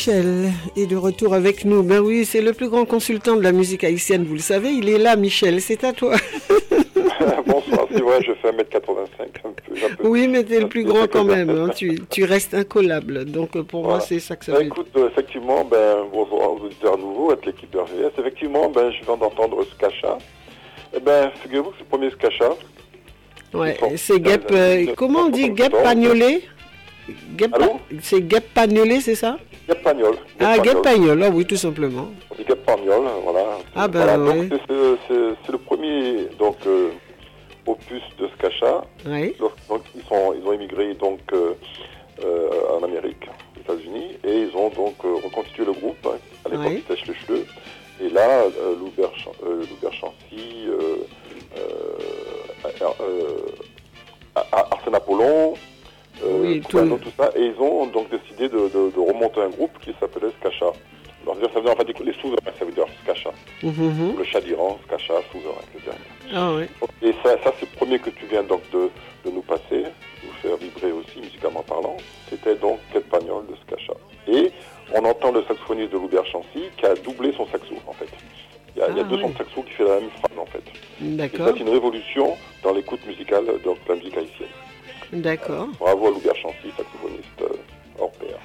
A: Michel est de retour avec nous. Ben oui, c'est le plus grand consultant de la musique haïtienne, vous le savez. Il est là, Michel, c'est à toi.
F: Bonsoir, c'est vrai, je fais 1m85. Un peu, j'ai un peu-
A: Oui, mais t'es le plus grand quand même. hein. Tu, tu restes incollable. Donc euh, pour moi, c'est ça que ça
F: Ben,
A: veut
F: écoute, euh, effectivement, ben, bonjour aux auditeurs nouveaux, avec l'équipe de RVS. Effectivement, ben, je viens d'entendre Skacha. Eh ben, figurez-vous que c'est le premier Skacha.
A: Ouais, c'est Guep. euh, comment on dit? Guep Pagnolé? C'est Guep Pagnolé, c'est ça?
F: Guep Pagnol.
A: Ah, Guep Pagnol, ah oui, tout simplement.
F: On dit voilà.
A: Ah, ben,
F: Voilà,
A: ouais.
F: donc, c'est- le premier donc, euh, opus de Skacha.
A: Oui.
F: Donc, donc, ils, sont, ils ont émigré donc, euh, euh, en Amérique, aux États-Unis, et ils ont donc euh, reconstitué le groupe. hein. À l'époque,
A: Oui.
F: c'était Schlechtleux. Et là, euh, Lou Berchan- euh, Lou Berchancy, euh, euh, euh, Ar- Ar- Arsène Apollon, euh,
A: Oui,
F: Coupano,
A: tout-
F: tout ça, et ils ont donc décidé de, de- de remonter un groupe qui s'appelait Skacha. Alors, ça veut dire en fait les souverains, ça veut dire Skacha.
A: Mhm.
F: Ou le chat d'Iran, Skacha, souverain, etc.
A: Ah oui.
F: Et ça, ça c'est le premier que tu viens donc de, de nous passer, nous faire vibrer aussi musicalement parlant. C'était donc Quête Pagnol de Skacha. Et on entend le saxophoniste de Loubert Chancy qui a doublé son saxo en fait. Il y a, il y a
A: Ah,
F: deux
A: oui.
F: sons de saxo qui fait la même phrase en fait.
A: D'accord.
F: c'est une révolution dans l'écoute musicale de la musique haïtienne.
A: D'accord.
F: Bravo à Loubert Chancy, saxophoniste euh, hors pair.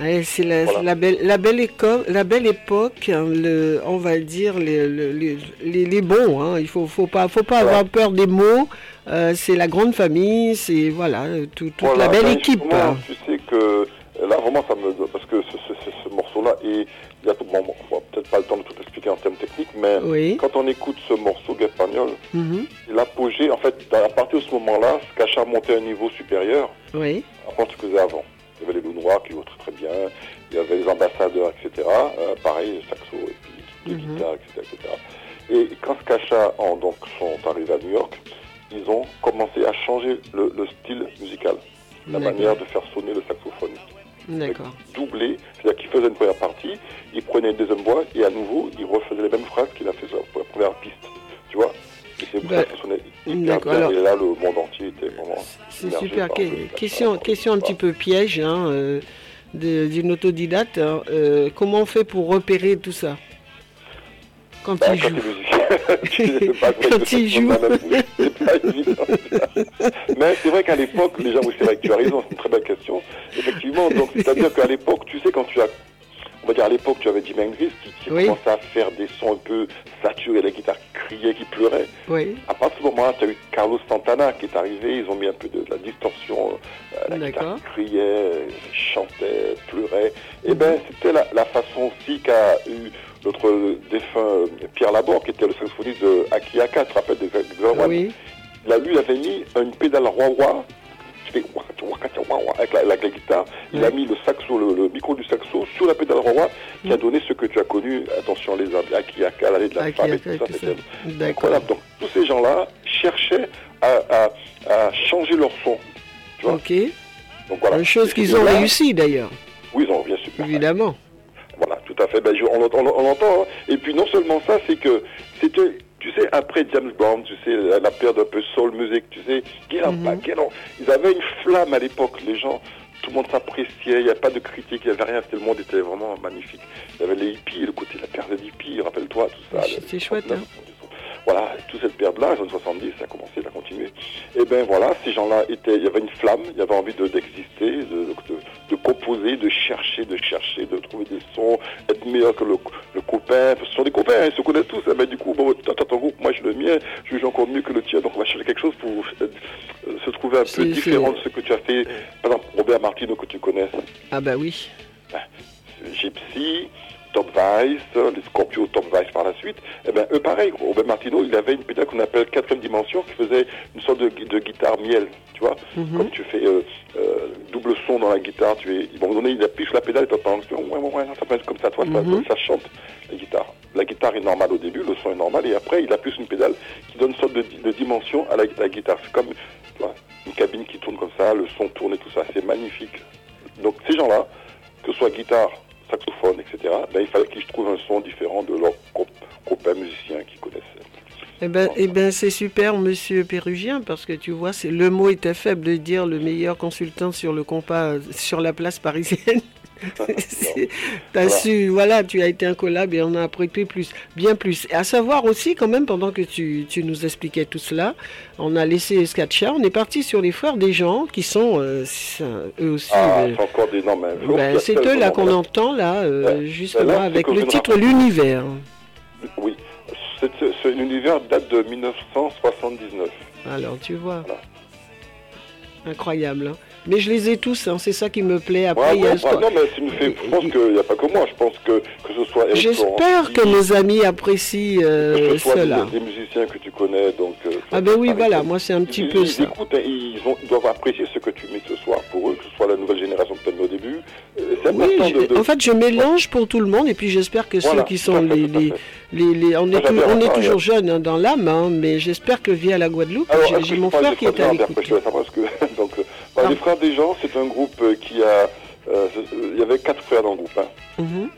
A: Ouais, c'est la,
F: Voilà.
A: c'est la belle, la belle la belle époque, hein, le, on va dire les, le- les, les- les bons. hein. Il faut, faut pas, faut pas avoir peur des mots. Euh, c'est la grande famille, c'est voilà, tout- toute
F: Voilà,
A: la belle
F: ben,
A: équipe.
F: justement, Tu sais que euh, là, vraiment, ça me. Parce que ce, ce- ce- ce morceau-là, et il y a tout. Bon, bon, on va peut-être pas le temps de tout expliquer en termes techniques, mais
A: Oui.
F: quand on écoute ce morceau d'espagnol,
A: Mhm.
F: l'apogée, en fait, à partir de ce moment-là, Skacha montait à un niveau supérieur
A: Oui.
F: à rapport à ce que faisait avant. Il y avait les loups noirs qui jouaient très très bien, il y avait les ambassadeurs, etc. Euh, pareil, saxo et puis de
A: Mhm.
F: guitare, etc., etc. Et quand Skacha en, donc, sont arrivés à New York, ils ont commencé à changer le, le style musical, la manière de faire sonner le saxophone.
A: D'accord.
F: Doublé, c'est-à-dire qu'il faisait une première partie, il prenait une deuxième voix et à nouveau, il refaisait les mêmes phrases qu'il a fait sur la première piste. Tu vois? Et c'est
A: Bah,
F: ça que ça sonnait hyper bien.
A: alors-
F: Et là, le monde entier était vraiment.
A: C'est super.
F: par
A: Que-
F: ce-
A: question, question un petit peu piège hein, euh, d'une autodidacte. hein. Euh, comment on fait pour repérer tout ça? Quand
F: Bah,
A: il
F: quand
A: joue
F: pas
A: Quand il joue.
F: évident. Mais c'est vrai qu'à l'époque, gens, oui, c'est vrai que tu as raison, c'est une très belle question. Effectivement, donc c'est-à-dire qu'à l'époque, tu sais, quand tu as, on va dire à l'époque, tu avais Jimi Hendrix qui, qui
A: Oui.
F: commençait à faire des sons un peu saturés, la guitare qui criait, qui pleurait.
A: Oui.
F: À partir de ce moment-là, tu as eu Carlos Santana qui est arrivé, ils ont mis un peu de, de la distorsion, euh, la guitare qui criait, chantait, pleurait. Et ben, c'était la, la façon aussi qu'a eu notre défunt Pierre Laborde, qui était le saxophoniste de Akiaka, tu te rappelles des
A: Oui.
F: Là, lui, il avait mis une pédale roi-roi, avec la, guitare. Il a mis le saxo, le, le micro du saxo sur la pédale roi-roi, qui a donné ce que tu as connu, attention les Indiens, Akiaka, l'allée de la femme et tout ça.
A: ça.
F: incroyable. Donc, tous ces gens-là cherchaient à, à- à changer leur son. Tu vois
A: Ok.
F: Donc, voilà.
A: Une chose qu'ils ont réussi d'ailleurs.
F: Oui, ils ont bien super.
A: Évidemment.
F: Fait. Ben, je- on, on- on l'entend. hein. Et puis non seulement ça, c'est que c'était, tu sais, après James Brown, tu sais, la, la période un peu soul music, tu sais,
A: Mhm.
F: Get On. Ils avaient une flamme à l'époque. Les gens, tout le monde s'appréciait. Il n'y a pas de critique, il n'y avait rien. C'était le monde était vraiment magnifique. Il y avait les hippies, le côté de la période des hippies. Rappelle-toi tout ça.
A: C'est chouette. Hein.
F: Voilà, toute cette période-là, les années 70, ça a commencé, ça a continué. Et ben voilà, ces gens-là étaient, il y avait une flamme, il y avait envie de- d'exister, de, de, de composer, de chercher, de chercher, de trouver des sons, être meilleur que le, le copain. Ce sont des copains, ils se connaissent tous. hein, mais du coup, bon, toi, ton groupe, moi je le mien, je joue encore mieux que le tien, donc on va chercher quelque chose pour euh, se trouver un peu différent de ce que tu as fait. Par exemple, Robert Martino que tu connais,
A: Ah bah oui.
F: Gypsy, Top Vice, les Scorpios Top Vice par la suite, eh ben eux pareil, Robert Martino, il avait une pédale qu'on appelle quatrième dimension qui faisait une sorte de, gui- de guitare miel, tu vois,
A: Mhm.
F: comme tu fais euh, euh, double son dans la guitare, tu es, à un moment donné, il appuie sur la pédale et t'entends, ouais, ouais, ouais, ça peut être comme ça, toi, ça,
A: Mhm.
F: ça chante la guitare. La guitare est normale au début, le son est normal, et après il appuie sur une pédale qui donne une sorte de, di- de dimension à la, la guitare. C'est comme tu vois, une cabine qui tourne comme ça, le son tourne et tout ça, c'est magnifique. Donc ces gens-là, que ce soit guitare, etc., ben, il fallait qu'ils trouvent un son différent de leurs cop- copains musiciens qu'ils connaissaient.
A: Eh ben, eh ben c'est super, monsieur Pérugien, parce que tu vois, le mot était faible de dire le meilleur consultant sur le compas euh, sur la place parisienne. T'as
F: Voilà.
A: su, voilà, tu as été un collab et on a appris plus, bien plus. Et à savoir aussi, quand même, pendant que tu, tu nous expliquais tout cela, on a laissé Skatcha, on est parti sur les frères des gens qui sont euh, eux aussi.
F: Ah,
A: euh,
F: c'est encore des noms, mais
A: ben, c'est eux là qu'on entend là, euh,
F: Ouais.
A: justement,
F: là,
A: avec le titre. L'univers.
F: Oui, ce- l'univers date de 1979.
A: Alors, tu vois. Incroyable. hein. Mais je les ai tous, hein, c'est ça qui me plaît. Après,
F: Ouais,
A: il y a
F: ouais, non, mais nous fais, je pense qu'il n'y a pas que moi, je pense que, que ce soit
A: J'espère que nos amis apprécient euh,
F: que ce soit
A: cela.
F: des, des musiciens que tu connais, donc... euh,
A: Ah ben oui, voilà, moi c'est un petit
F: ils,
A: peu
F: ils
A: ça.
F: écoutent, hein, ils, ont- doivent apprécier ce que tu mets ce soir pour eux, que ce soit la nouvelle génération que tu as au début.
A: Oui,
F: important
A: je-
F: de, de-
A: en fait, je mélange pour tout le monde et puis j'espère que
F: Voilà,
A: ceux qui sont
F: fait,
A: les, les,
F: fait.
A: les, les- on est, on est toujours jeunes hein, dans l'âme, hein, mais j'espère que via la Guadeloupe, j'ai- mon frère qui est à l'écoute.
F: Les Frères des gens, c'est un groupe euh, qui a... euh, il y avait quatre frères dans le groupe. hein.
A: Mhm.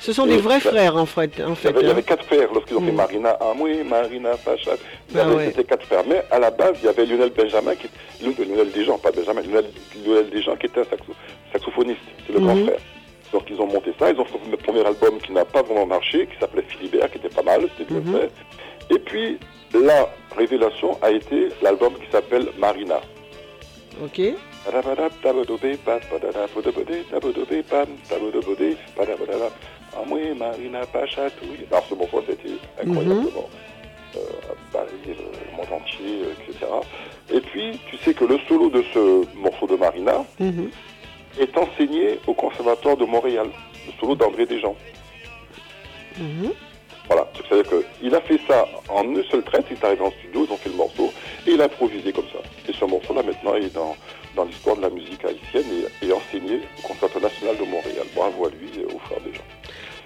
A: Ce sont
F: Et
A: des vrais
F: ça-
A: frères en fait. En
F: Il y il
A: hein.
F: avait quatre frères lorsqu'ils ont fait
A: Mhm.
F: Marina Amoué, Marina Pacha.
A: Ah ouais.
F: C'était quatre frères. Mais à la base, il y avait Lionel Benjamin, qui, Lionel Desjans, pas Benjamin, Lionel, Lionel Desjans qui était un saxo- saxophoniste. C'est le grand
A: Mhm.
F: frère. Donc ils ont monté ça. Ils ont fait le premier album qui n'a pas vraiment marché, qui s'appelait Philibert, qui était pas mal, c'était bien fait. Et puis la révélation a été l'album qui s'appelle Marina.
A: Ok.
F: Marina. Alors ce morceau, c'était incroyablement euh, balayé le, monde entier, euh, etc. Et puis, tu sais que le solo de ce morceau de Marina
A: Mhm.
F: est enseigné au Conservatoire de Montréal, le solo d'André Desjans.
A: Mhm.
F: Voilà, c'est-à-dire qu'il a fait ça en une seule traite, il est arrivé en studio, ils ont fait le morceau, et il a improvisé comme ça. Et ce morceau-là, maintenant, il est dans, dans l'histoire de la musique haïtienne et, et enseigné au Conservatoire national de Montréal. Bravo à lui et aux frères des gens.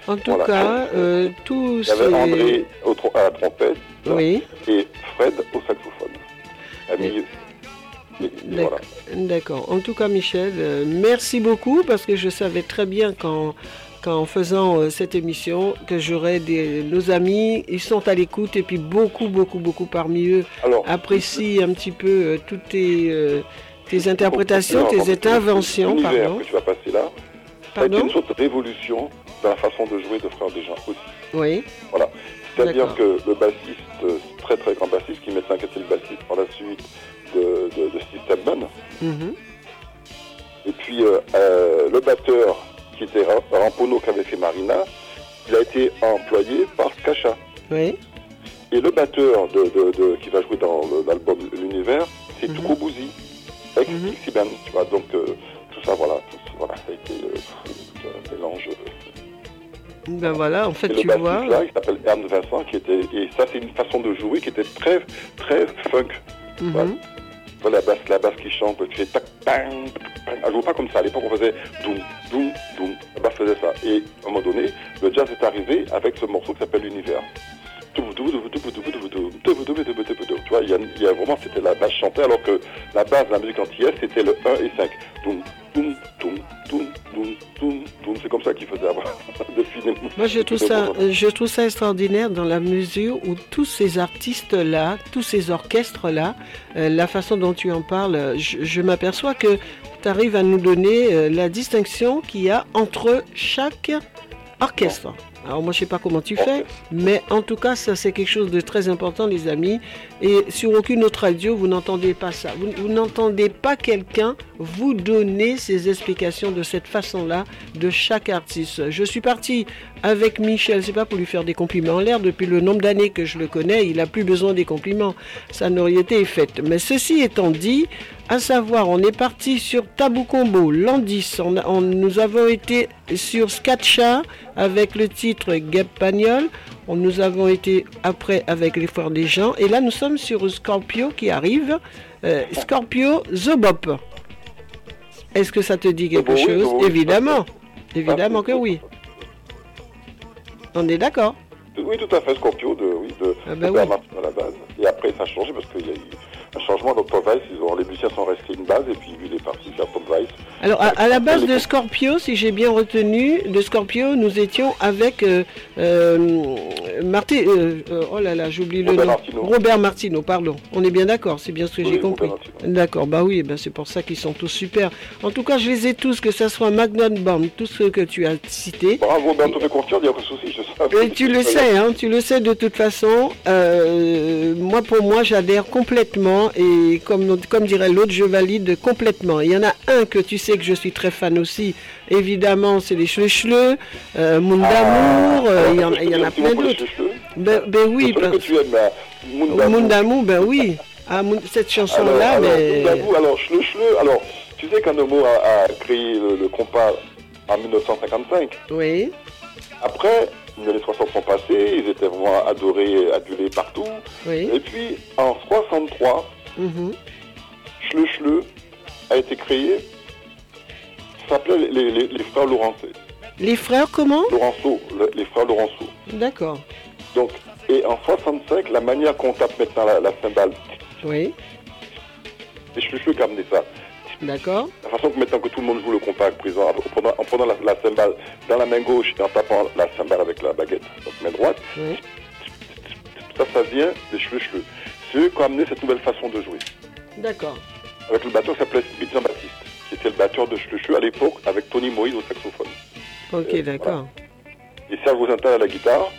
A: En tout
F: Voilà.
A: cas, euh, tous
F: Il y avait André au à la trompette
A: Oui.
F: et Fred au saxophone. Ami- et- et voilà.
A: D'accord. En tout cas, Michel, euh, merci beaucoup parce que je savais très bien qu'en qu'en faisant euh, cette émission, que j'aurais des nos amis, ils sont à l'écoute et puis beaucoup, beaucoup, beaucoup parmi eux
F: Alors,
A: apprécient un petit peu euh, toutes tes, euh, tes interprétations, tes interventions, pardon.
F: que tu vas passer là, ça a été
A: Pardon
F: une sorte de révolution dans la façon de jouer de Frères Desjardins aussi.
A: Oui.
F: Voilà. C'est-à-dire que le bassiste, euh, très très grand bassiste, qui maintenant a été le bassiste par la suite de, de, de Steve Stedman,
A: Mhm.
F: et puis euh, euh, le batteur qui était Ra- Rampono qui avait fait Marina, il a été employé par Skacha.
A: Oui.
F: Et le batteur de, de- de- qui va jouer dans l'album L'Univers, c'est
A: Mhm.
F: Band, tu vois. Donc euh, tout ça, voilà, tout, voilà, ça a été euh, un mélange.
A: Ben voilà, en fait,
F: et
A: tu
F: le
A: vois.
F: là, il s'appelle Ernst Vincent, qui était, et ça c'est une façon de jouer qui était très, très funk.
A: Mhm.
F: Voilà. Voilà, la basse, la basse qui chante, tu fais tac, bang, bang. Elle joue pas comme ça. À l'époque, on faisait doum, doum, doum. La basse faisait ça. Et à un moment donné, le jazz est arrivé avec ce morceau qui s'appelle L'Univers. Tu vois, il y a, il y a vraiment, c'était la basse chantée, alors que la base de la musique antillaise, c'était le 1 et 5. Doum, doum, doum, doum, doum, doum, doum. C'est comme ça qu'il faisait films.
A: Moi, je trouve ça, je trouve ça extraordinaire dans la mesure où tous ces artistes-là, tous ces orchestres-là, euh, la façon dont tu en parles, je, je m'aperçois que tu arrives à nous donner euh, la distinction qu'il y a entre chaque orchestre. Alors moi je sais pas comment tu fais, mais en tout cas ça c'est quelque chose de très important les amis. Et sur aucune autre radio vous n'entendez pas ça. Vous, n'entendez pas quelqu'un vous donner ces explications de cette façon-là de chaque artiste. Je suis parti avec Michel, c'est pas pour lui faire des compliments en l'air. Depuis le nombre d'années que je le connais, il a plus besoin des compliments. Sa notoriété est faite. Mais ceci étant dit, à savoir, on est parti sur Tabou Combo, Landis, on nous avons été sur Skatcha avec le titre Gap Pagnol, on, nous avons été après avec les Frères des gens, et là nous sommes sur Scorpio qui arrive, euh, Scorpio The Bop. Est-ce que ça te dit quelque
F: Bop, oui,
A: chose?
F: oui, oui,
A: Évidemment, évidemment que oui. On est d'accord.
F: Oui, tout à fait, Scorpio, de, oui, de,
A: Ah ben
F: à la base. Et après, ça a changé parce qu'il y a eu un changement. Donc, Pop Vice, ils ont, les musiciens sont restés une base et puis lui, il est parti faire Pop Vice.
A: Alors, à, à la base de Scorpio, si j'ai bien retenu, de Scorpio, nous étions avec euh, euh, euh, euh, oh là là, j'oublie le
F: Robert
A: nom.
F: Martineau.
A: Robert Martino, pardon. On est bien d'accord, c'est bien ce que
F: Oui,
A: j'ai compris.
F: Martineau.
A: D'accord, bah oui, ben c'est pour ça qu'ils sont tous super. En tout cas, je les ai tous, que ce soit Magnum Band, tous ceux que tu as cités.
F: Bravo, ben, fait confiance, il n'y a aucun souci, je sais.
A: Et tu le sais, hein, tu le sais de toute façon. moi, pour moi, j'adhère complètement et comme, comme dirait l'autre, je valide complètement. Il y en a un que tu sais que je suis très fan aussi. Évidemment, c'est les Schleux, euh, Monde d'amour. euh, il y en, il y en a plein d'autres. Ben, ben oui,
F: C'est celui que
A: parce-
F: tu aimes, là, Moon d'amour.
A: Monde d'amour, ben oui. Ah, cette chanson-là, mais.
F: d'amour, alors, Schleu, alors, tu sais qu'Andemo a, a créé le, le compas en 1955.
A: Oui.
F: Après, les années 60 sont passées, ils étaient vraiment adorés, adulés partout.
A: Oui.
F: Et puis, en 63,
A: Mhm.
F: Schleu Schleu a été créé. Ça s'appelait les, les- les frères Laurenceau.
A: Les frères, comment
F: Laurenceau, le- les frères Laurenceau.
A: D'accord.
F: Donc, et en 65, la manière qu'on tape maintenant la, la cymbale,
A: Oui.
F: c'est Schleu Schleu qui a amené ça.
A: D'accord.
F: La façon que maintenant que tout le monde joue le compas présent, en prenant, en prenant la, la cymbale dans la main gauche et en tapant la cymbale avec la baguette, donc main droite,
A: Oui.
F: ça, ça vient des cheveux cheveux. C'est eux qui ont amené cette nouvelle façon de jouer.
A: D'accord.
F: Avec le batteur qui s'appelait Jean-Baptiste, qui était le batteur de cheveux cheveux à l'époque, avec Tony Moïse au saxophone.
A: Ok, d'accord.
F: Et Serge Rosenthal à la guitare.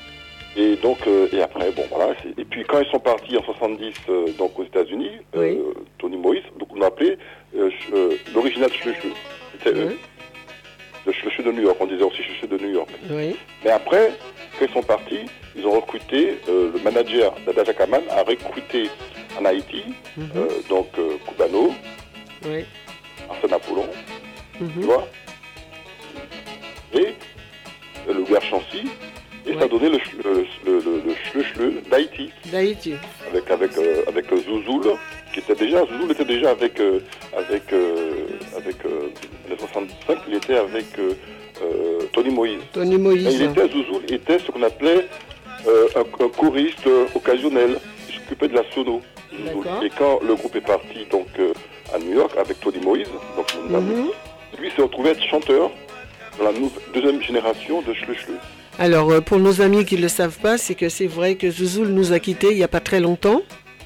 F: Et donc, euh, et après, bon, voilà. Et puis, quand ils sont partis en 70, euh, donc aux États-Unis, euh, Tony Moïse, donc on euh, ch- euh, l'original Schlecheux. C'était eux. Le Schlecheux de New York, on disait aussi Schlecheux de New York.
A: Oui.
F: Mais après, quand ils sont partis, ils ont recruté, euh, le manager d'Ada Jakaman a recruté en Haïti, euh, donc euh, Cubano,
A: Oui.
F: Arsène Apollon,
A: Mhm.
F: tu vois, et euh, le Chancy, Et ça a donné le, le, le, le, le chleu chleu d'Haïti.
A: D'Haïti.
F: avec avec euh, avec euh, Zouzoul qui était déjà Zouzoul était déjà avec euh, avec euh, avec 1965 il était avec Tony Moïse.
A: Tony Moïse.
F: Et il était Zouzoul était ce qu'on appelait un, un choriste occasionnel. Il s'occupait de la sono. Et quand le groupe est parti donc à New York avec Tony Moïse, donc
A: Mhm.
F: lui s'est retrouvé être chanteur dans la deuxième génération de Chleu Chleu.
A: Alors, euh, pour nos amis qui ne le savent pas, c'est que c'est vrai que Zouzoul nous a quittés il n'y a pas très longtemps.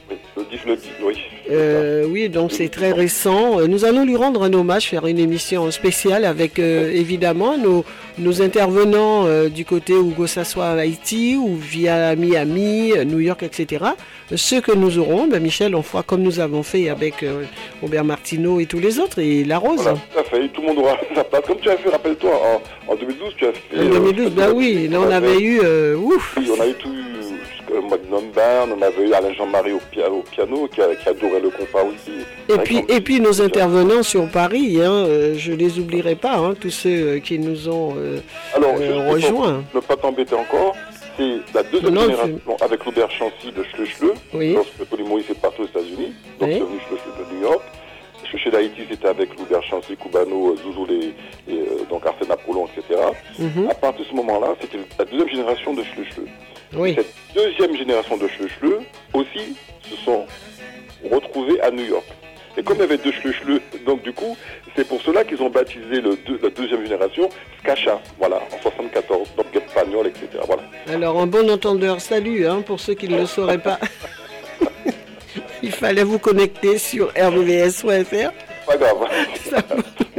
F: Oui, le 10, le 10, oui.
A: Euh, oui, donc c'est très récent. Euh, Nous allons lui rendre un hommage, faire une émission spéciale avec euh, évidemment nos, nos intervenants euh, du côté ça soit à Haïti ou via Miami, New York, etc. Ceux que nous aurons, ben Michel, on fera comme nous avons fait avec Robert Martineau et tous les autres et La Rose.
F: Voilà, tout à fait. Tout le monde aura sa place. Comme tu as fait, rappelle-toi, en, en 2012, tu as fait.
A: En
F: euh,
A: 2012, ben oui, là on avait eu... ouf
F: Oui, on a eu tout mois de Bern, on avait eu Alain Jean-Marie au, pia- au piano qui, a- qui adorait le compas aussi.
A: Et puis, et puis nos intervenants sur Paris, hein, euh, je les oublierai pas, hein, tous ceux euh, qui nous ont euh,
F: Alors,
A: euh, rejoints.
F: Ne pas t'embêter encore, c'est la deuxième
A: Non,
F: génération avec Robert Chancy de Chleu Chleu,
A: Oui.
F: lorsque Tony Moïse est parti aux États-Unis, donc
A: Oui.
F: c'est venu Chleu Chleu de New York. Chleu d'Haïti, c'était avec Robert Chancy, Cubano, euh, Zouzou, et, et, euh, donc Arsène Apollon, etc.
A: Mhm.
F: À partir de ce moment-là, c'était la deuxième génération de Chleu Chleu.
A: Oui.
F: Cette deuxième génération de Chleu Chleu aussi se sont retrouvés à New York. Et comme il y avait deux Chleu Chleu, donc du coup, c'est pour cela qu'ils ont baptisé le deux- la deuxième génération Skacha, voilà, en 74, donc espagnol, etc. Voilà.
A: Alors, un bon entendeur, salut, hein, pour ceux qui ne le sauraient pas. Il fallait vous connecter sur rvvs.fr.
F: Pas grave.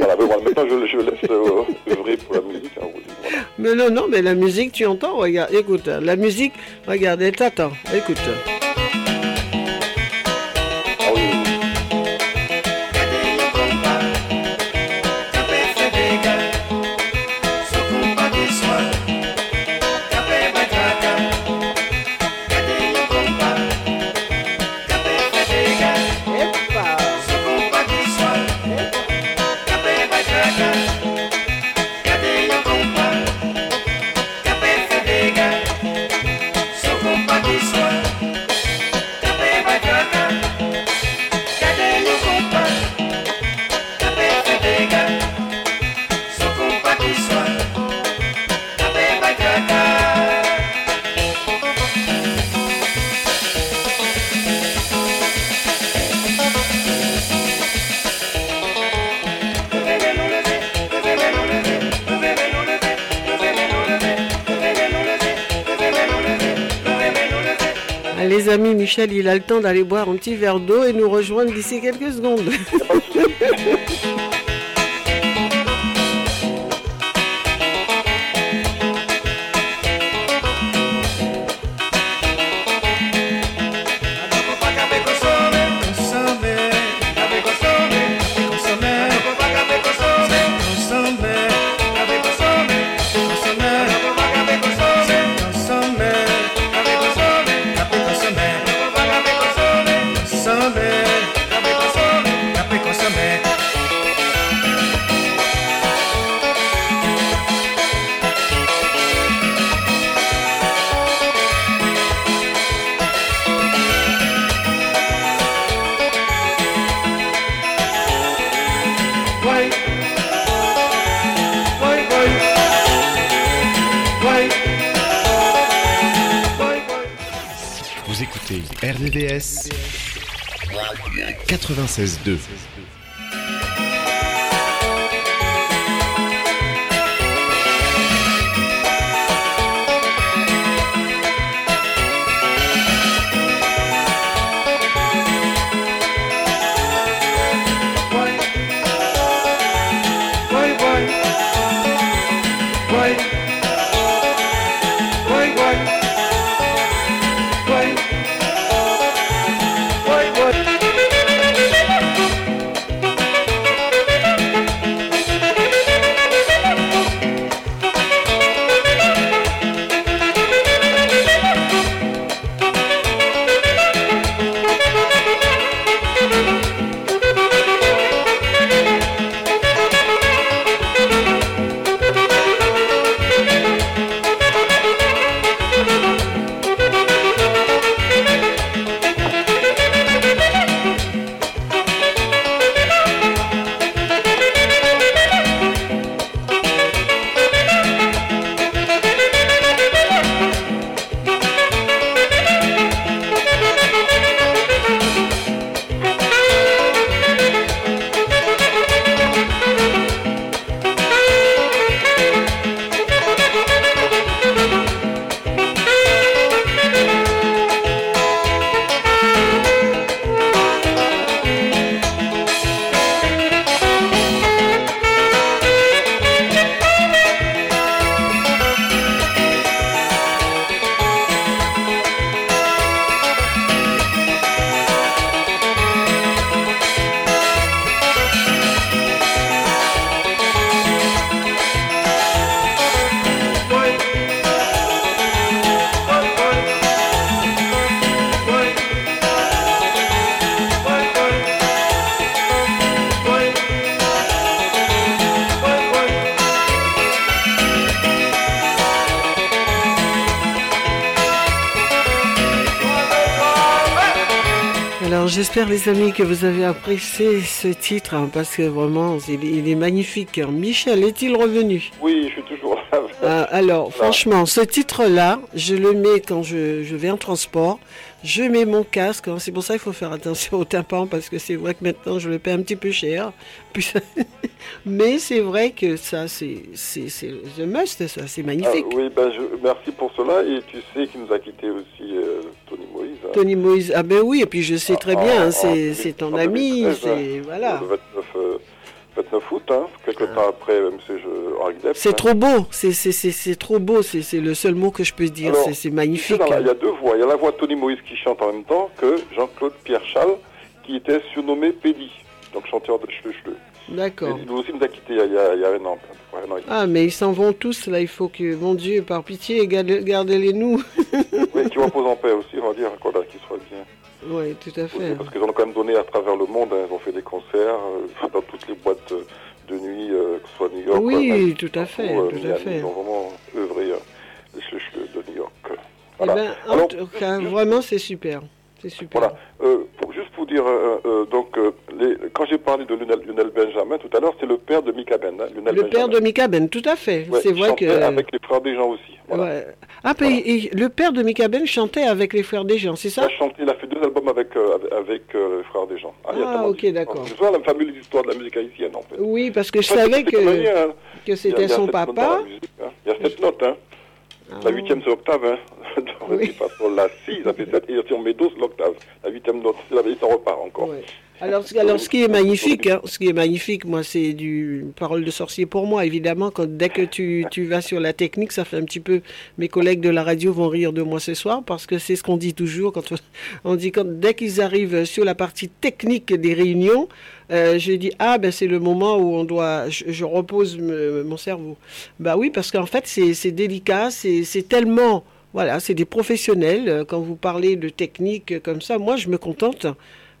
F: Voilà, mais voilà, maintenant je, je laisse euh, œuvrer pour la musique. hein, voilà.
A: Mais non, non, mais la musique, tu entends, regarde, écoute, la musique, regarde, elle t'attend, écoute. Amis, Michel, il a le temps d'aller boire un petit verre d'eau et nous rejoindre d'ici quelques secondes. les amis que vous avez apprécié ce titre hein, parce que vraiment il, est- il est magnifique. Michel est-il revenu?
F: Oui, je suis toujours là.
A: Ah, Alors franchement ce titre-là, je le mets quand je, je vais en transport. Je mets mon casque, hein. c'est pour ça qu'il faut faire attention au tympan parce que c'est vrai que maintenant je le paie un petit peu cher. Puis- Mais c'est vrai que ça c'est the must, ça c'est magnifique.
F: Ah, oui, ben je, merci pour cela. Et tu sais qu'il nous a quitté aussi Hein.
A: Tony Moïse, ah ben oui, et puis je sais très
F: En-
A: bien,
F: en-
A: c'est
F: en
A: c'est ton
F: 2013,
A: ami,
F: hein,
A: c'est voilà.
F: Le 29, euh, 29 août, hein, quelques temps après M. Depp.
A: C'est
F: hein.
A: trop beau, c'est trop beau, c'est le seul mot que je peux dire, c'est- magnifique.
F: Il y a deux voix. Il y a la voix de Tony Moïse qui chante en même temps que Jean-Claude Pierre Chal, qui était surnommé Pédi, donc chanteur de Chleu.
A: D'accord.
F: Lui aussi nous a quittés il y a, il y a- un an. un.
A: Ah, mais ils s'en vont tous, là, il faut que, mon Dieu, par pitié, garde- gardez-les nous.
F: Oui, qui repose en paix aussi,
A: oui, tout à fait.
F: Parce qu'ils en ont quand même donné à travers le monde. hein. Ils ont fait des concerts euh, dans toutes les boîtes euh, de nuit, euh, que ce soit New York.
A: Oui,
F: Manhattan,
A: tout à fait,
F: ou, euh,
A: tout à fait.
F: Ils ont vraiment œuvré, les Chleu Chleu de New York.
A: Eh
F: Voilà.
A: ben, en
F: Alors,
A: tout cas, vraiment, c'est super. C'est super.
F: Voilà. Euh, pour, juste pour dire, donc, les, quand j'ai parlé de Lionel, Lionel Benjamin tout à l'heure, c'est le père de Mika Ben. hein,
A: Le père de Mika Ben, tout à fait.
F: Ouais,
A: c'est vrai que.
F: Avec les frères des gens aussi. Voilà.
A: Ouais. Ah, et le père de Mika Ben chantait avec les frères des gens, c'est
F: Il
A: ça
F: a chanté, il a fait deux albums avec, euh, avec, euh, les frères des gens.
A: Ah,
F: tellement
A: ok, d'accord.
F: C'est ça la fameuse histoire de la musique haïtienne, en fait.
A: Oui, parce que je
F: Enfin,
A: savais que,
F: hein.
A: que c'était son papa.
F: musique, hein. Il y a sept notes, hein.
A: Ah.
F: La huitième, c'est l'octave, hein. Donc, façon, la six, ça fait sept. Et si on met dos, c'est l'octave. La huitième note, c'est la ça repart encore.
A: Alors, ce- qui est magnifique, hein, ce qui est magnifique, moi, c'est du parole de sorcier pour moi, évidemment. Quand dès que tu, vas sur la technique, ça fait un petit peu. Mes collègues de la radio vont rire de moi ce soir parce que c'est ce qu'on dit toujours quand on, dit quand dès qu'ils arrivent sur la partie technique des réunions, euh, je dis ah ben c'est le moment où on doit, je, repose mon cerveau. Bah oui, parce qu'en fait c'est délicat, c'est tellement voilà, c'est des professionnels. Euh, Quand vous parlez de technique comme ça, moi je me contente.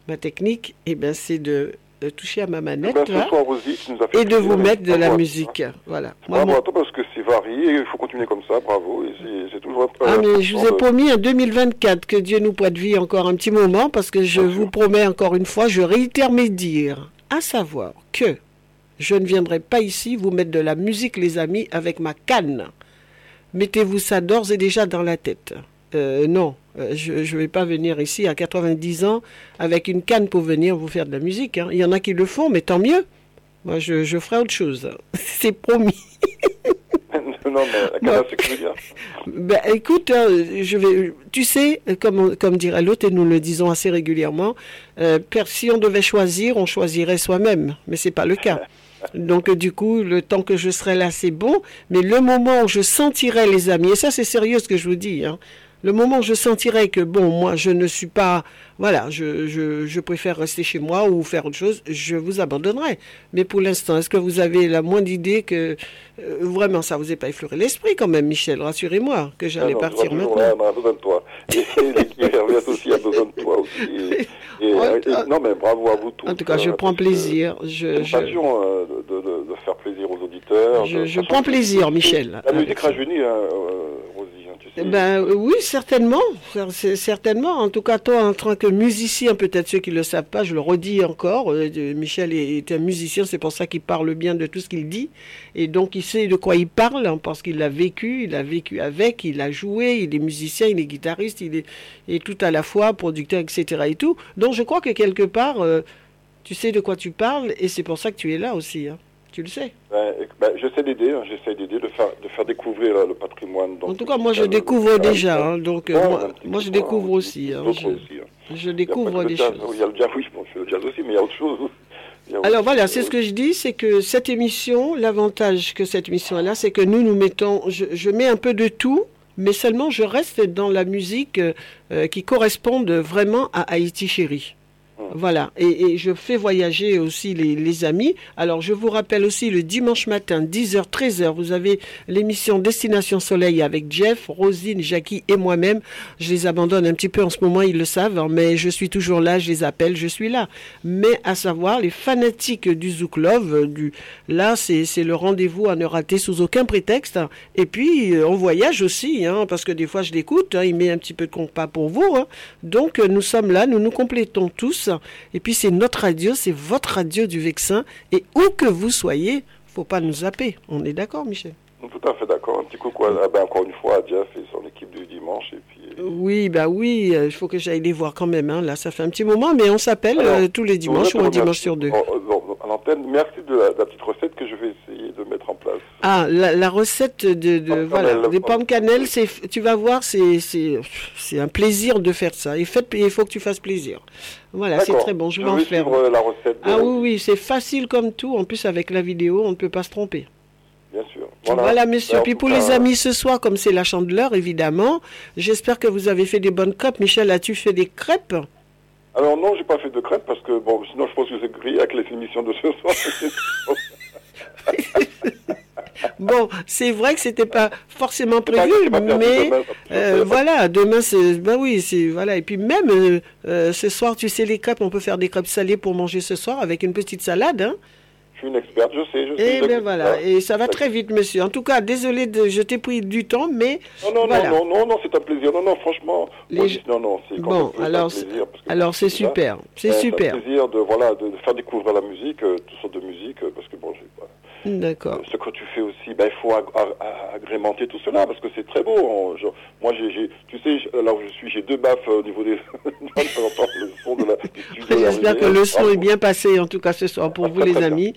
A: Ma technique, eh ben, c'est de, de toucher à ma manette
F: Ben,
A: là,
F: soir as fait
A: et de vous mettre de la musique. Voilà. Moi,
F: Bravo
A: mon-
F: à toi parce que c'est varié, il faut continuer comme ça, bravo. C'est- toujours un.
A: Ah, mais je vous ai promis un 2024, que Dieu nous prête vie encore un petit moment, parce que je vous promets encore une fois, je réitère mes dires, à savoir que je ne viendrai pas ici vous mettre de la musique, les amis, avec ma canne. Mettez-vous ça d'ores et déjà dans la tête. Euh, non, euh, je ne vais pas venir ici à 90 ans avec une canne pour venir vous faire de la musique. hein. Il y en a qui le font, mais tant mieux. Moi, je, je ferai autre chose. C'est promis.
F: non, mais la canne veux dire.
A: Ben, écoute, hein, je vais, tu sais, comme, dirait l'autre, et nous le disons assez régulièrement, euh, si on devait choisir, on choisirait soi-même, mais c'est pas le cas. Donc, du coup, le temps que je serai là, c'est bon, mais le moment où je sentirai les amis, et ça, c'est sérieux ce que je vous dis, hein, le moment où je sentirai que, bon, moi, je ne suis pas, voilà, je, je, je préfère rester chez moi ou faire autre chose, je vous abandonnerai. Mais pour l'instant, est-ce que vous avez la moindre idée que, euh, vraiment, ça vous est pas effleuré l'esprit quand même, Michel, rassurez-moi, que j'allais
F: Ah
A: partir maintenant.
F: là, on a besoin de toi. Et aussi a besoin de toi aussi. Et, et- et- non, mais bravo à vous tous.
A: En tout cas, je
F: euh,
A: prends plaisir. Je, je,
F: passion euh, de, de- de faire plaisir aux auditeurs.
A: je,
F: de-
A: je
F: de-
A: prends plaisir, Michel.
F: La musique rajeunit, hein,
A: Ben euh, oui, certainement, certainement. En tout cas, toi, en tant que musicien, peut-être ceux qui ne le savent pas, je le redis encore. euh, Michel est, un musicien, c'est pour ça qu'il parle bien de tout ce qu'il dit, et donc il sait de quoi il parle hein, parce qu'il l'a vécu, il a vécu avec, il a joué, il est musicien, il est guitariste, il est, tout à la fois producteur, etc. Et tout. Donc je crois que quelque part, euh, tu sais de quoi tu parles, et c'est pour ça que tu es là aussi. hein. Tu le sais.
F: Éc- ben, j'essaie d'aider, hein, j'essaie d'aider, de faire, de faire découvrir là, le patrimoine. donc,
A: En tout cas, moi je
F: musical,
A: découvre déjà,
F: hein.
A: donc euh,
F: Ouais,
A: moi, je découvre aussi. hein, je,
F: aussi,
A: découvre des
F: jazz,
A: choses.
F: Il y a le jazz, oui, je le jazz aussi, mais il y a autre chose. A
A: Alors
F: autre
A: voilà,
F: chose,
A: c'est ce que je dis, c'est que cette émission, l'avantage que cette émission a là, c'est que nous nous mettons, je, je mets un peu de tout, mais seulement je reste dans la musique euh, euh, qui corresponde vraiment à Haïti chérie.
F: Mhm.
A: Voilà, et, et je fais voyager aussi les, amis. Alors, je vous rappelle aussi le dimanche matin, 10h, 13h, vous avez l'émission Destination Soleil avec Jeff, Rosine, Jackie et moi-même. Je les abandonne un petit peu en ce moment, ils le savent, hein, mais je suis toujours là, je les appelle, je suis là. Mais à savoir, les fanatiques du Zouk Love, euh, du, là, c'est c'est le rendez-vous à ne rater sous aucun prétexte. Et puis, euh, on voyage aussi, hein, parce que des fois, je l'écoute, hein, il met un petit peu de compas pour vous. hein. Donc, euh, nous sommes là, nous nous complétons tous. Et puis, c'est notre radio, c'est votre radio du Vexin. Et où que vous soyez, faut pas nous zapper. On est d'accord, Michel?
F: Tout à fait d'accord. Un petit coucou à- ah ben, encore une fois à Jeff et son équipe du dimanche. Et puis,
A: Oui, bah oui, euh, il faut que j'aille les voir quand même. hein. Là, ça fait un petit moment, mais on s'appelle euh, tous les dimanches ou un dimanche sur deux.
F: Oh, merci de la, de la petite recette que je vais essayer de mettre en place.
A: Ah, la, la recette de, de voilà,
F: cannelle.
A: des pommes cannelle, c'est, tu vas voir, c'est, c'est, c'est un plaisir de faire ça. Et faites, il faut que tu fasses plaisir. Voilà, c'est très bon. Je vais en faire.
F: suivre, euh, la recette
A: Ah oui, oui, c'est facile comme tout. En plus, avec la vidéo, on ne peut pas se tromper.
F: Bien sûr.
A: Voilà, monsieur.
F: Ben, en
A: Puis pour
F: cas,
A: les amis ce soir, comme c'est la chandeleur, évidemment, j'espère que vous avez fait des bonnes crêpes. Michel, as-tu fait des crêpes?
F: Alors non, j'ai pas fait de crêpes parce que bon, sinon je pense que c'est grillé avec les émissions de ce soir.
A: Bon, c'est vrai que c'était pas forcément prévu,
F: c'est pas
A: mais
F: demain,
A: euh, voilà, demain c'est, bah oui, c'est voilà. Et puis même euh, euh, ce soir, tu sais les crêpes, on peut faire des crêpes salées pour manger ce soir avec une petite salade, hein.
F: je suis une experte, je sais, je sais.
A: Et
F: je-
A: bien voilà, et ça va très vite, monsieur. En tout cas, désolé de, je t'ai pris du temps, mais
F: Non, non,
A: voilà.
F: non, non, non, non, c'est un plaisir. Non, non, franchement,
A: Les
F: moi, non, non, c'est
A: Bon,
F: même- c'est
A: alors, alors c'est super, c'est super.
F: un plaisir de voilà de, de faire découvrir la musique, euh, toutes sortes de musique, parce que bon.
A: D'accord.
F: Ce que tu fais aussi, ben, il faut ag- ag- ag- agrémenter tout cela parce que c'est très beau. On- genre, moi, j'ai, tu sais, là où je suis, j'ai deux baffes euh, au niveau des.
A: J'espère que le son est bien passé, en tout cas ce soir, pour vous les amis.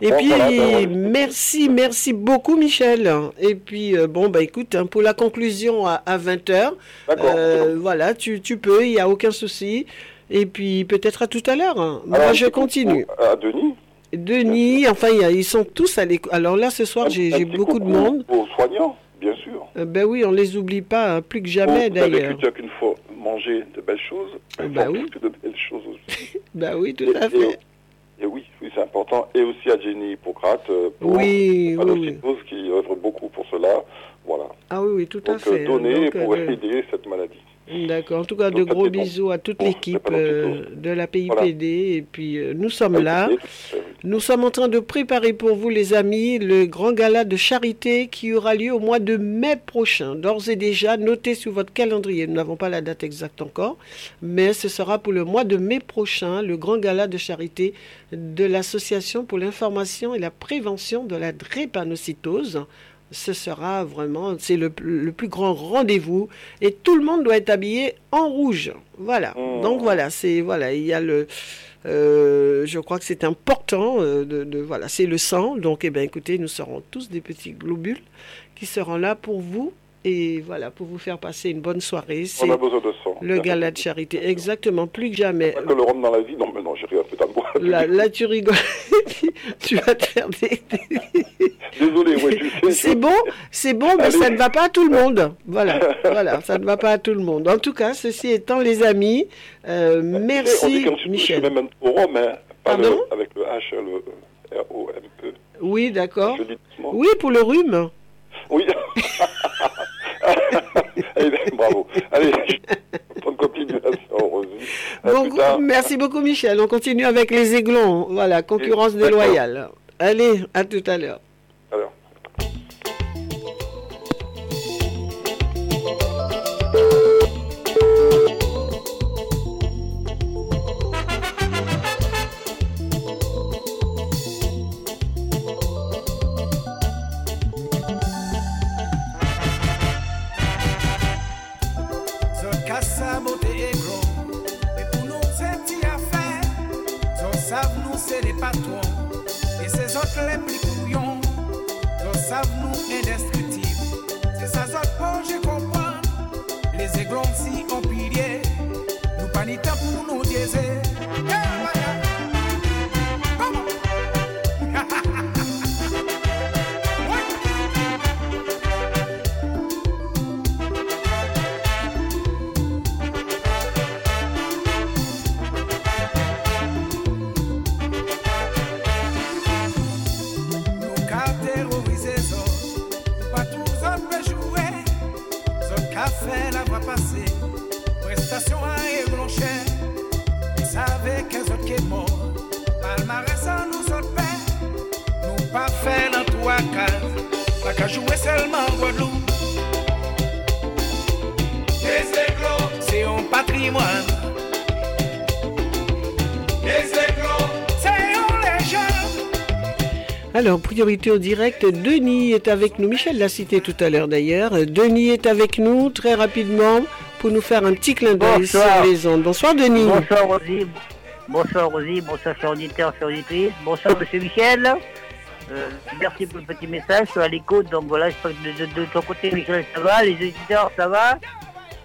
A: Et
F: Bon,
A: puis,
F: voilà, ben, ouais.
A: merci, merci beaucoup, Michel. Et puis, euh, bon, bah écoute, hein, pour la conclusion à, 20h, voilà, tu, tu peux, il n'y a aucun souci. Et puis, peut-être à tout à l'heure. hein. Moi, je continue.
F: À Denis?
A: Denis, enfin, il y a- ils sont tous à l'école. Alors là, ce soir, j'ai j'ai beaucoup de monde.
F: Aux soignants, bien sûr.
A: Euh, ben oui, on les oublie pas, hein, plus que jamais
F: Vous
A: d'ailleurs.
F: que tu as qu'une fois mangé de belles choses.
A: bah
F: il faut
A: oui.
F: de belles choses aussi.
A: Ben oui, tout
F: Et-
A: à fait.
F: Et oui, oui c'est important. Et aussi à Jenny Hippocrate, euh, pour
A: Oui, oui,
F: qui œuvre beaucoup pour cela. Voilà.
A: Ah oui, oui, tout à
F: Donc,
A: fait.
F: euh, donner
A: Donc,
F: pour
A: euh,
F: aider cette maladie.
A: D'accord. En tout cas, de
F: Donc,
A: gros
F: bon.
A: bisous à toute l'équipe euh, de la PIPD. Et puis, euh, nous sommes là. Nous sommes en train de préparer pour vous, les amis, le grand gala de charité qui aura lieu au mois de mai prochain. D'ores et déjà, notez sur votre calendrier. Nous n'avons pas la date exacte encore, mais ce sera pour le mois de mai prochain, le grand gala de charité de l'Association pour l'information et la prévention de la drépanocytose. Ce sera vraiment, c'est le, le plus grand rendez-vous et tout le monde doit être habillé en rouge. Voilà. Donc voilà, c'est voilà, il y a le, euh, je crois que c'est important euh, de, de- voilà, c'est le sang. Donc eh ben écoutez, nous serons tous des petits globules qui seront là pour vous et voilà pour vous faire passer une bonne soirée.
F: On a besoin de sang.
A: le gala de charité, exactement, plus que jamais.
F: Pas que le rhum dans la vie, non, mais non, j'ai rien.
A: Là, là, tu rigoles, tu vas te faire des...
F: Désolé, tu sais.
A: C'est bon, c'est bon, mais
F: Allez.
A: ça ne va pas à tout le monde. Voilà, voilà, ça ne va pas à tout le monde. En tout cas, ceci étant, les amis, euh,
F: dit
A: merci, Michel.
F: même au rhum, hein, le-
A: Pardon?
F: avec le H, le R-O-M-E.
A: Oui, d'accord. Oui, pour le rhume.
F: Oui. Eh bien, bravo. Allez, bonne continuation, Rosie.
A: Bon, merci beaucoup, Michel. On continue avec les aiglons. Voilà, concurrence déloyale. Allez, à tout à l'heure.
F: Alors,
A: priorité au direct, Denis est avec nous. Michel l'a cité tout à l'heure d'ailleurs. Denis est avec nous très rapidement pour nous faire un petit clin d'œil sur
N: Bonsoir.
A: les ondes. Bonsoir Denis.
N: Bonsoir Rosie. Bonsoir Rosie, bonsoir chers auditeurs, chers auditrices. Bonsoir Monsieur Michel. Euh, merci pour le petit message, je suis à l'écoute. Donc voilà, j'espère que de, de- de ton côté Michel ça va, les auditeurs ça va?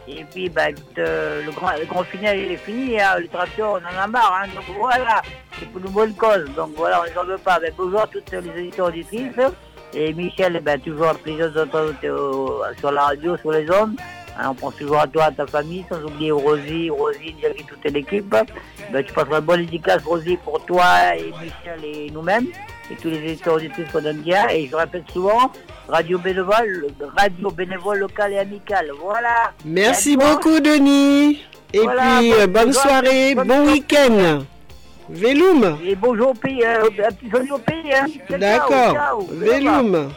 N: Et puis bah, euh, le, grand, final il est fini, hein. le traction on en a marre. Hein. Donc voilà, c'est pour une bonne cause. Donc voilà, on ne veut pas. Mais bonjour à toutes les auditeurs auditrices. Et Michel, eh ben, toujours un plaisir de t'entendre au- sur la radio, sur les ondes. Hein, on pense toujours à toi, à ta famille, sans oublier Rosie, Rosie, Jerry, toute l'équipe. Ben, tu passeras une bonne dédicace, Rosie, pour toi et Michel et nous-mêmes, et tous les éditeurs auditrices qu'on aime bien. Et je répète souvent, radio bénévole, radio bénévole locale et amicale. Voilà.
A: Merci beaucoup Denis. Et
N: Voilà,
A: puis,
N: bonne-
A: euh, bonne soirée,
N: bonne
A: bon week-end. Véloum.
N: Et bonjour au pays, euh, un petit salut au pays. Hein.
A: D'accord.
N: ciao.
A: Véloum.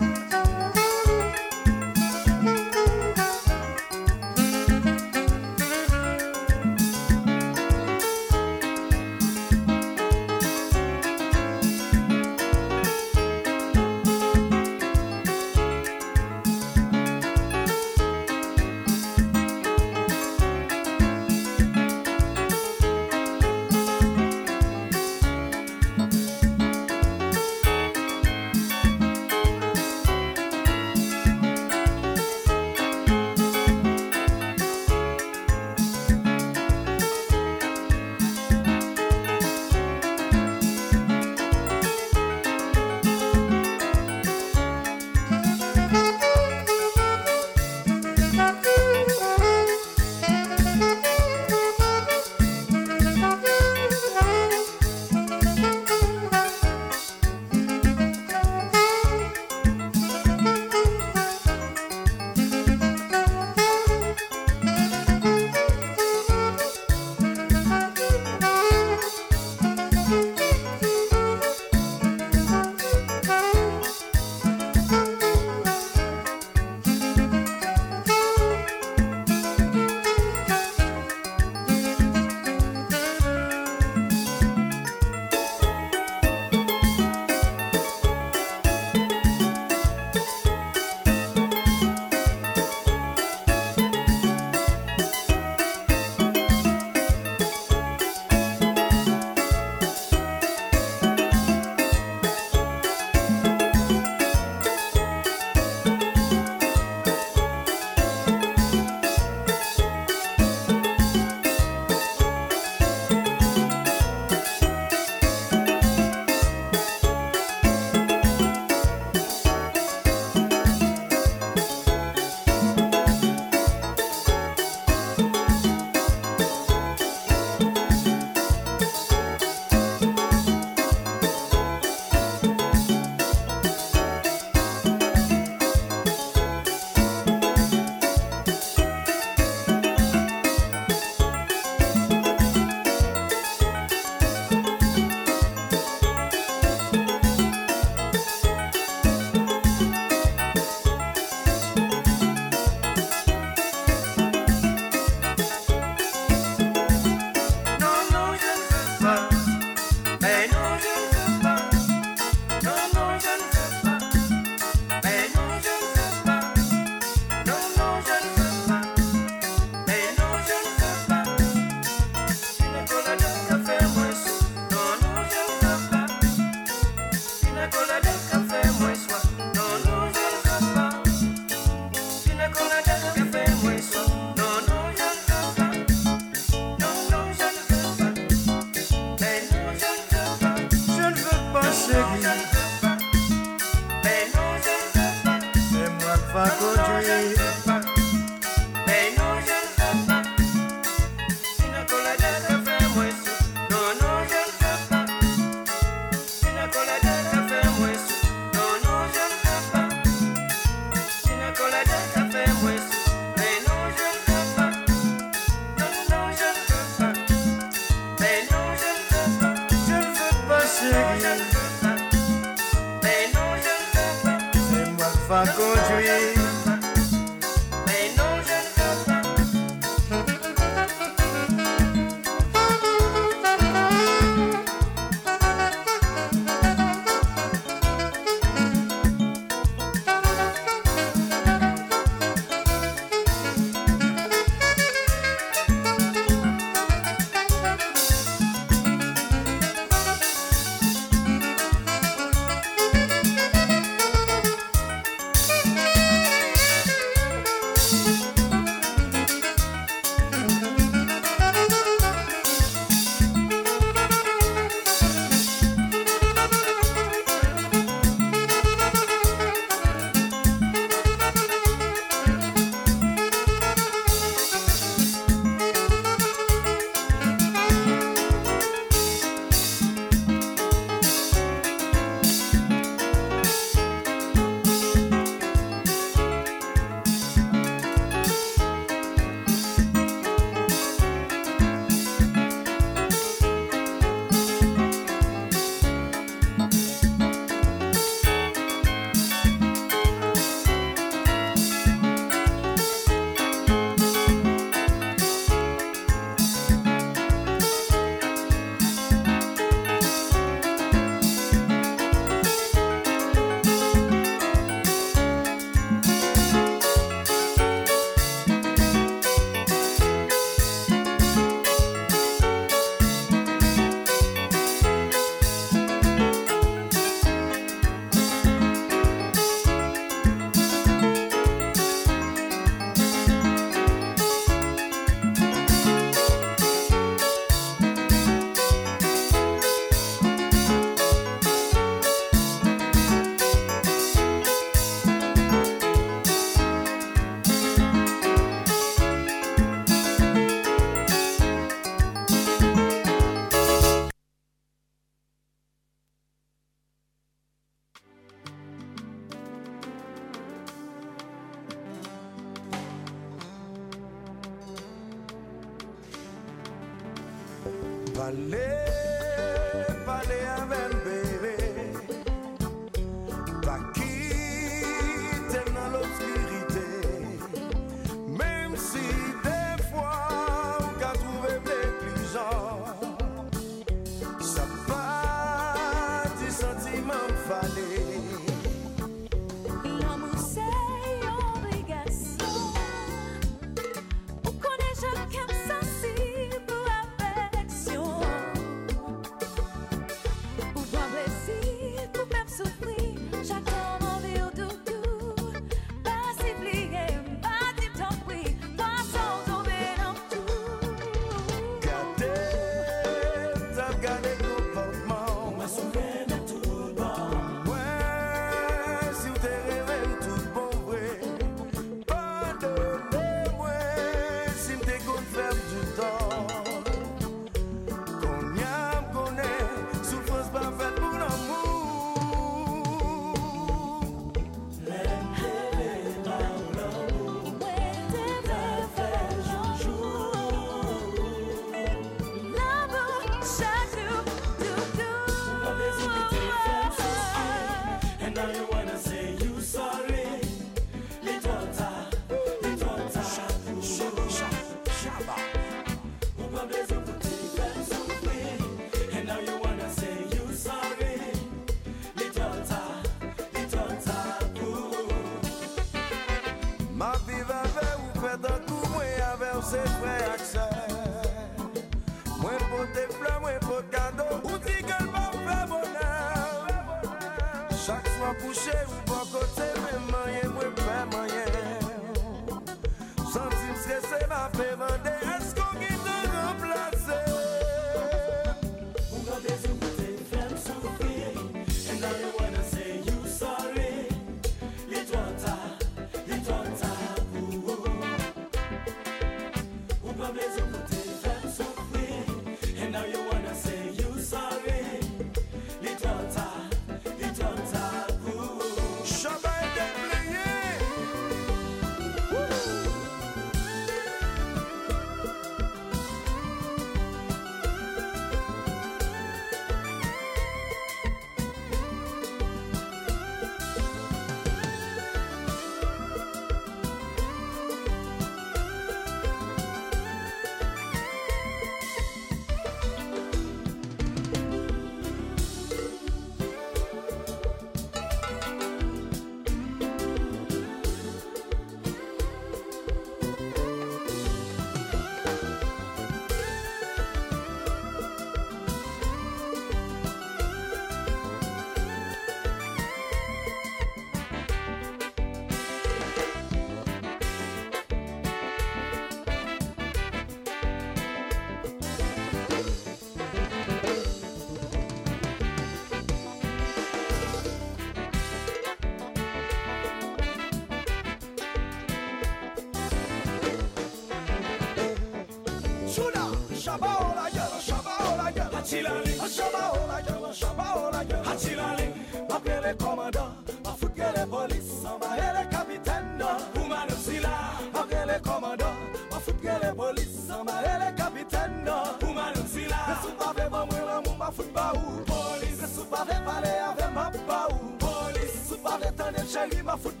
J: Suis pas fait tendre chérie,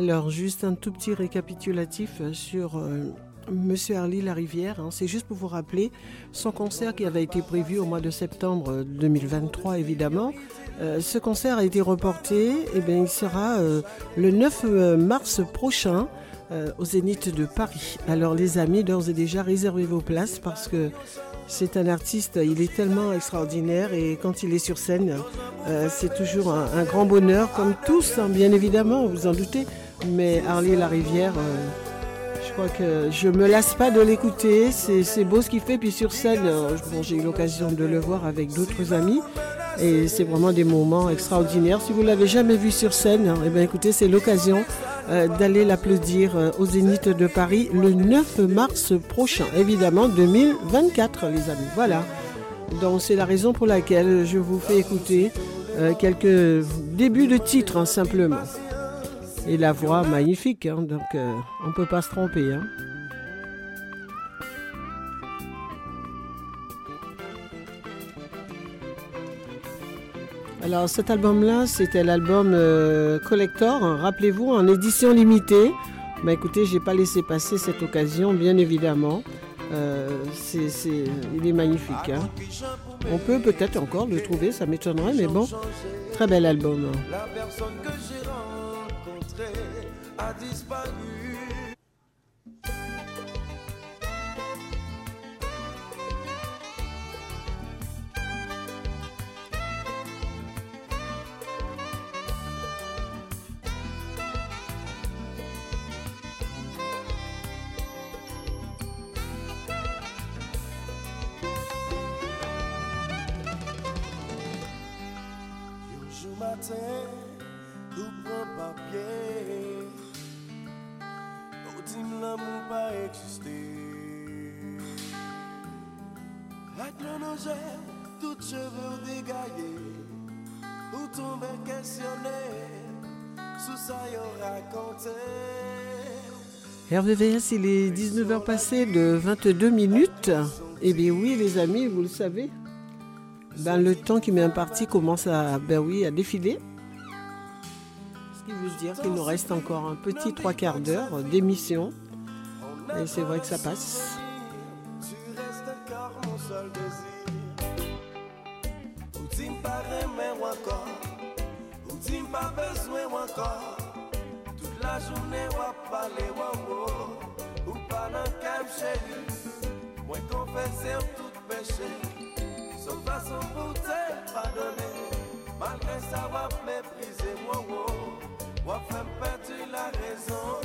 A: Alors, juste un tout petit récapitulatif euh, sur euh, Monsieur Harley Larivière. hein. C'est juste pour vous rappeler son concert qui avait été prévu au mois de septembre 2023, évidemment. Euh, ce concert a été reporté. Et bien, il sera euh, le 9 euh, mars prochain euh, au Zénith de Paris. Alors, les amis, d'ores et déjà, réservez vos places parce que c'est un artiste, il est tellement extraordinaire et quand il est sur scène, euh, c'est toujours un, un grand bonheur, comme tous, hein, bien évidemment, vous en doutez. Mais Harley la Rivière, je crois que je me lasse pas de l'écouter. C'est beau ce qu'il fait. Puis sur scène, euh, bon, j'ai eu l'occasion de le voir avec d'autres amis. Et c'est vraiment des moments extraordinaires. Si vous l'avez jamais vu sur scène, hein, eh bien, écoutez, c'est l'occasion euh, d'aller l'applaudir euh, au Zénith de Paris le 9 mars prochain, évidemment 2024, les amis. Voilà. Donc c'est la raison pour laquelle je vous fais écouter euh, quelques débuts de titres hein, simplement. Et la voix magnifique, hein, donc euh, on ne peut pas se tromper. hein. Alors cet album-là, c'était l'album euh, Collector, hein, rappelez-vous, en édition limitée. Bah écoutez, j'ai pas laissé passer cette occasion, bien évidemment. Euh, c'est, il est magnifique. On peut peut-être encore le trouver, ça m'étonnerait, mais bon, très bel album.
O: beauté a disparu. Matin prend papier. Ultime l'amour pas exister. Avec le nogère, tout cheveux dégaillés. Ou tomber questionné, sous ça y raconté.
A: RVVS, il est 19h passé de 22 minutes. Eh bien oui, les amis, vous le savez. Ben, le temps qui m'est imparti commence à, ben oui, à défiler. Ce qui veut dire qu'il nous reste encore un petit trois quarts d'heure d'émission. Et c'est vrai que ça passe.
O: Tu restes encore mon seul désir. Ou tu m'pas aimer ou encore. Ou tu m'pas besoin ou encore. Toute la journée ou parler ou ou. Ou pas dans calme chérie. Moi confesser tout péché. Sauf façon pour te pardonner. Malgré ça, ou mépriser ou. Ou faire perdre la raison.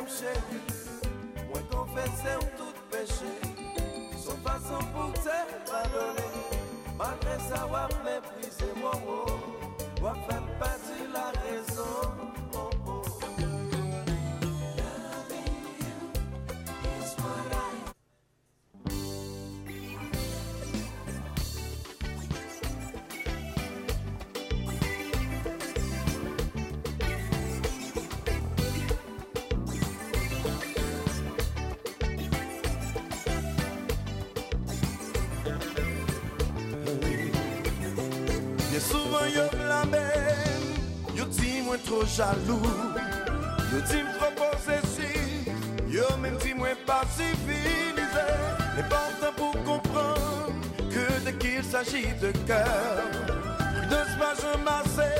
P: m chèri Mwen konfese m tout peche Son fason pou te padone Malre sa wap meprize mwen wou Wap fèm pati la rezon jaloux, yo dit me trop possessif, yo moi pas civilisé. L'important pour comprendre que dès qu'il s'agit de cœur, de se pas masser,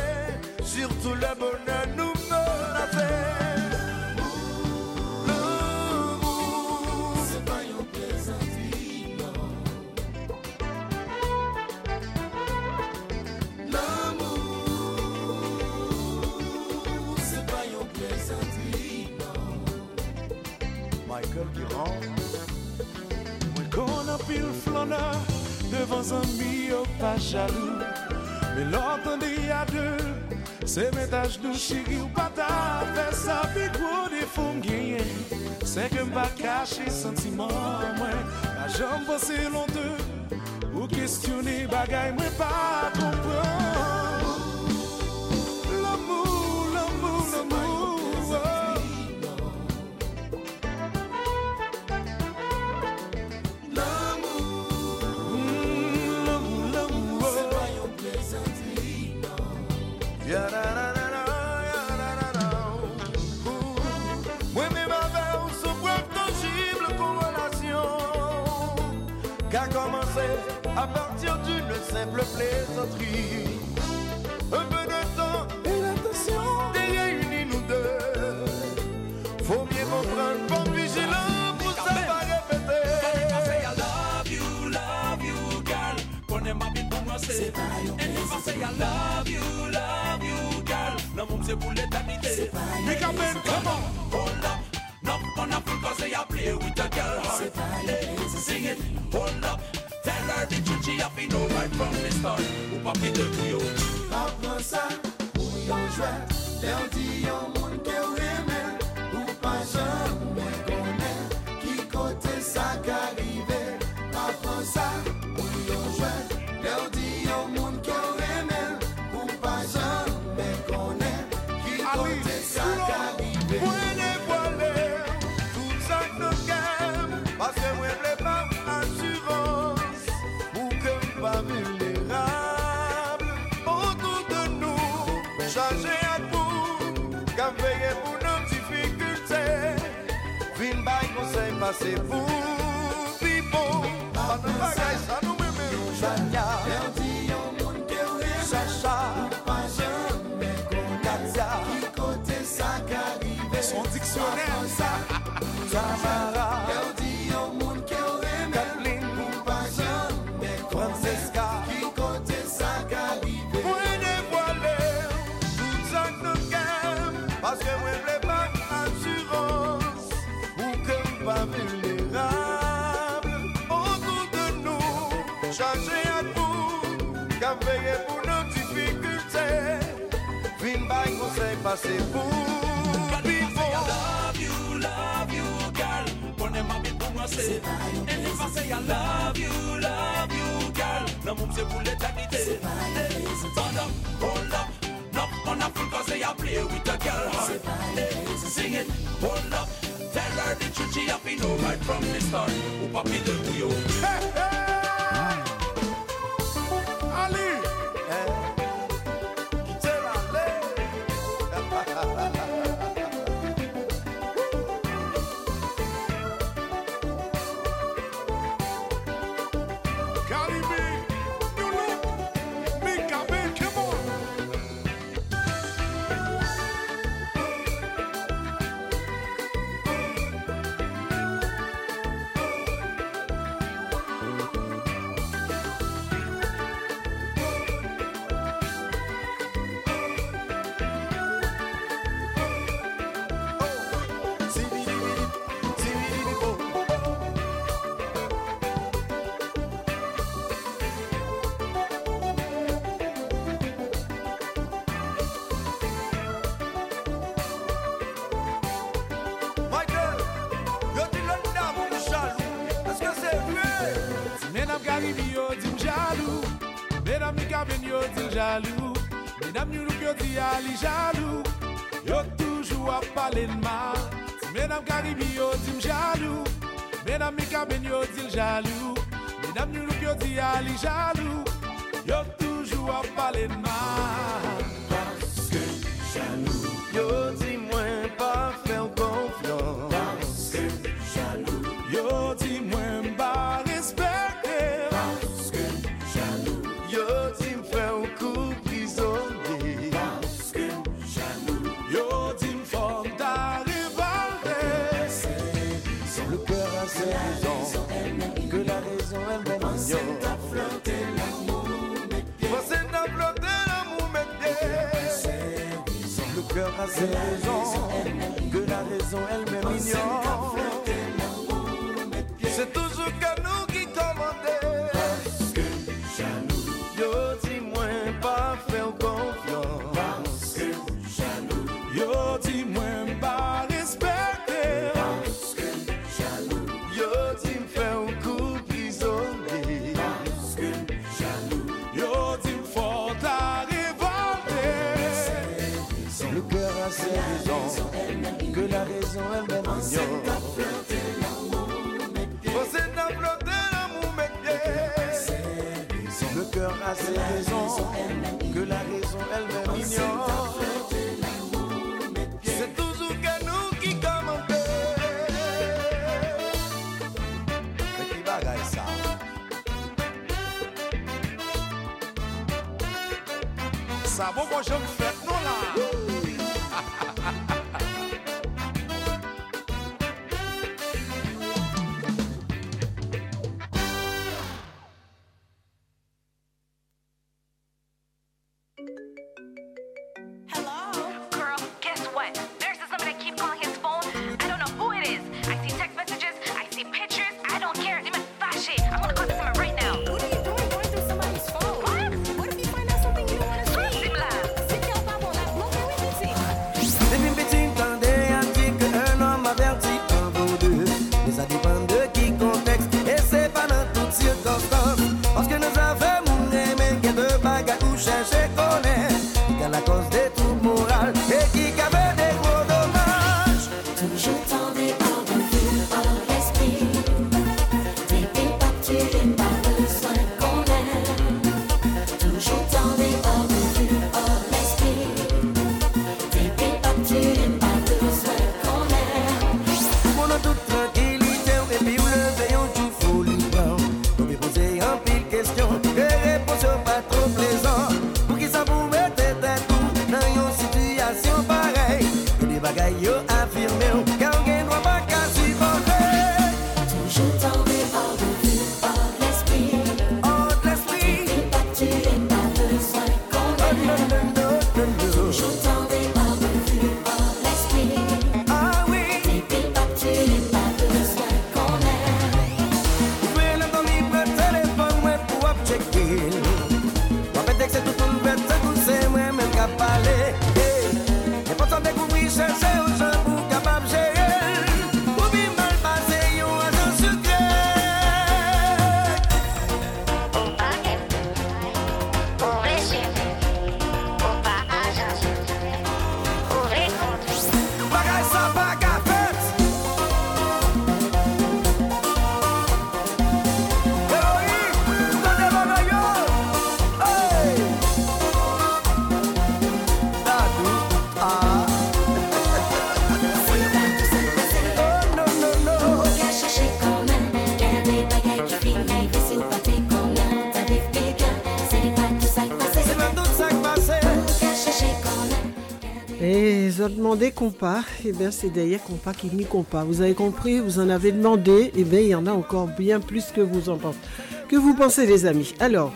P: surtout le bonheur nous menacer.
O: Avan zanmi yo pa chalou Me lantande yade Se metaj nou chiri ou pata Fè sa pi gwo defon genye Se ke mba kache sentiman mwen Pa jom vase lonte Ou kestyone bagay mwen pa kompran à partir d'une simple plaisanterie. Un peu de temps et l'attention réunis nous deux. Faut bien comprendre, faut vigilant pour ça va répéter.
Q: say I love you, love you, girl. Connais ma vie pour moi c'est And if I say I love you, love you, girl. L'amour c'est pour l'éternité. C'est
O: Make a man,
Q: pistol Ou pa pite pou yo
P: Apre sa, pou yon jwe Lè ou di yon moun ke ou reme Ou
O: pa jom mè konen Ki kote sa ka rive Apre sa conseil passé pour vivre, pas de bagaille, pour
Q: I love you, love you, girl. Connais ma vie pour moi c'est And if I say I love you, love you, girl. L'amour c'est pour l'éternité. Hey, stand up, hold up. Not gonna fool cause they a play with a girl heart. Sing it, hold up. Tell her the truth, she have to know right from the start. Ou pas quitter pour yo.
O: Ali, jalou Menam yon nou yo di ali jalou Yo toujou ap pale nma Si menam karibi yo di m jalou Menam mi kaben yo di l jalou Menam yon nou yo di ali jalou Yo toujou ap pale nma
R: vous
A: demandé compas, et eh bien c'est d'ailleurs compas qui n'y compas. Vous avez compris, vous en avez demandé, et bien il y en a encore bien plus que vous en pensez. Que vous pensez les amis. Alors,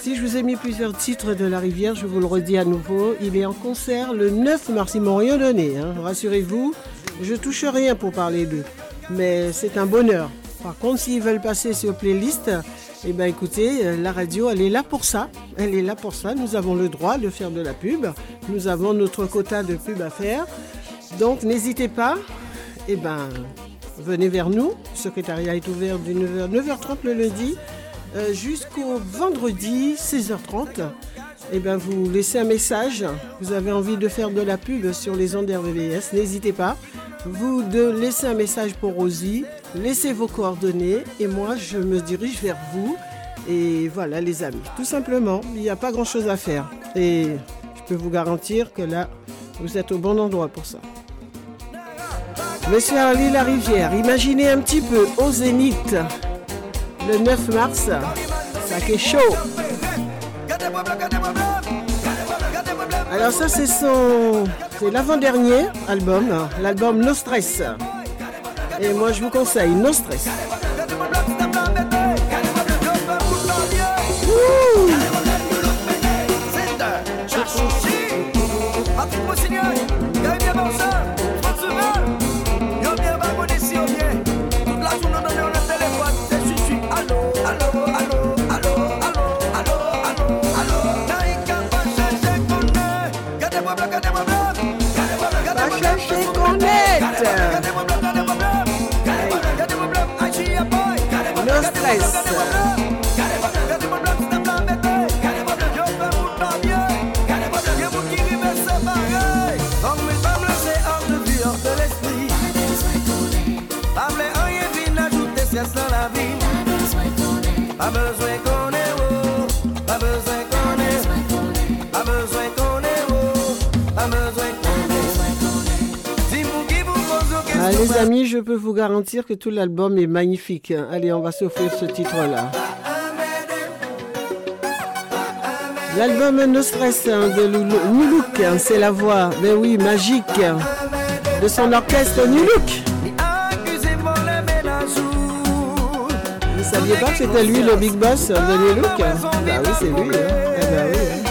A: si je vous ai mis plusieurs titres de La Rivière, je vous le redis à nouveau, il est en concert le 9 mars, ils m'ont rien donné, hein. rassurez-vous, je touche rien pour parler d'eux, mais c'est un bonheur. Par contre, s'ils veulent passer sur playlist, eh ben écoutez, euh, la radio, elle est là pour ça. Elle est là pour ça. Nous avons le droit de faire de la pub. Nous avons notre quota de pub à faire. Donc n'hésitez pas. Eh ben, venez vers nous. Le secrétariat est ouvert de 9h30 le lundi
O: euh, jusqu'au vendredi 16h30. Eh ben, vous laissez un message. Vous avez envie de faire de la pub sur les ondes RVVS. N'hésitez pas. Vous de laissez un message pour Rosie laissez vos coordonnées et moi je me dirige vers vous. Et voilà les amis, tout simplement, il n'y a pas grand chose à faire. Et je peux vous garantir que là, vous êtes au bon endroit pour ça. Monsieur Harley La Rivière, imaginez un petit peu au Zénith le 9 mars, ça qui est chaud. Alors ça c'est son c'est l'avant-dernier album, l'album No Stress. Et moi je vous conseille No Stress. realize amis, je peux vous garantir que tout l'album est magnifique. Allez, on va s'offrir ce titre-là. L'album No Stress hein, de Look, hein, c'est la voix, ben oui, magique, hein, de son orchestre
A: ménages.
O: Vous saviez pas que c'était lui le big boss de Look Bah oui, c'est lui. Eh ben oui.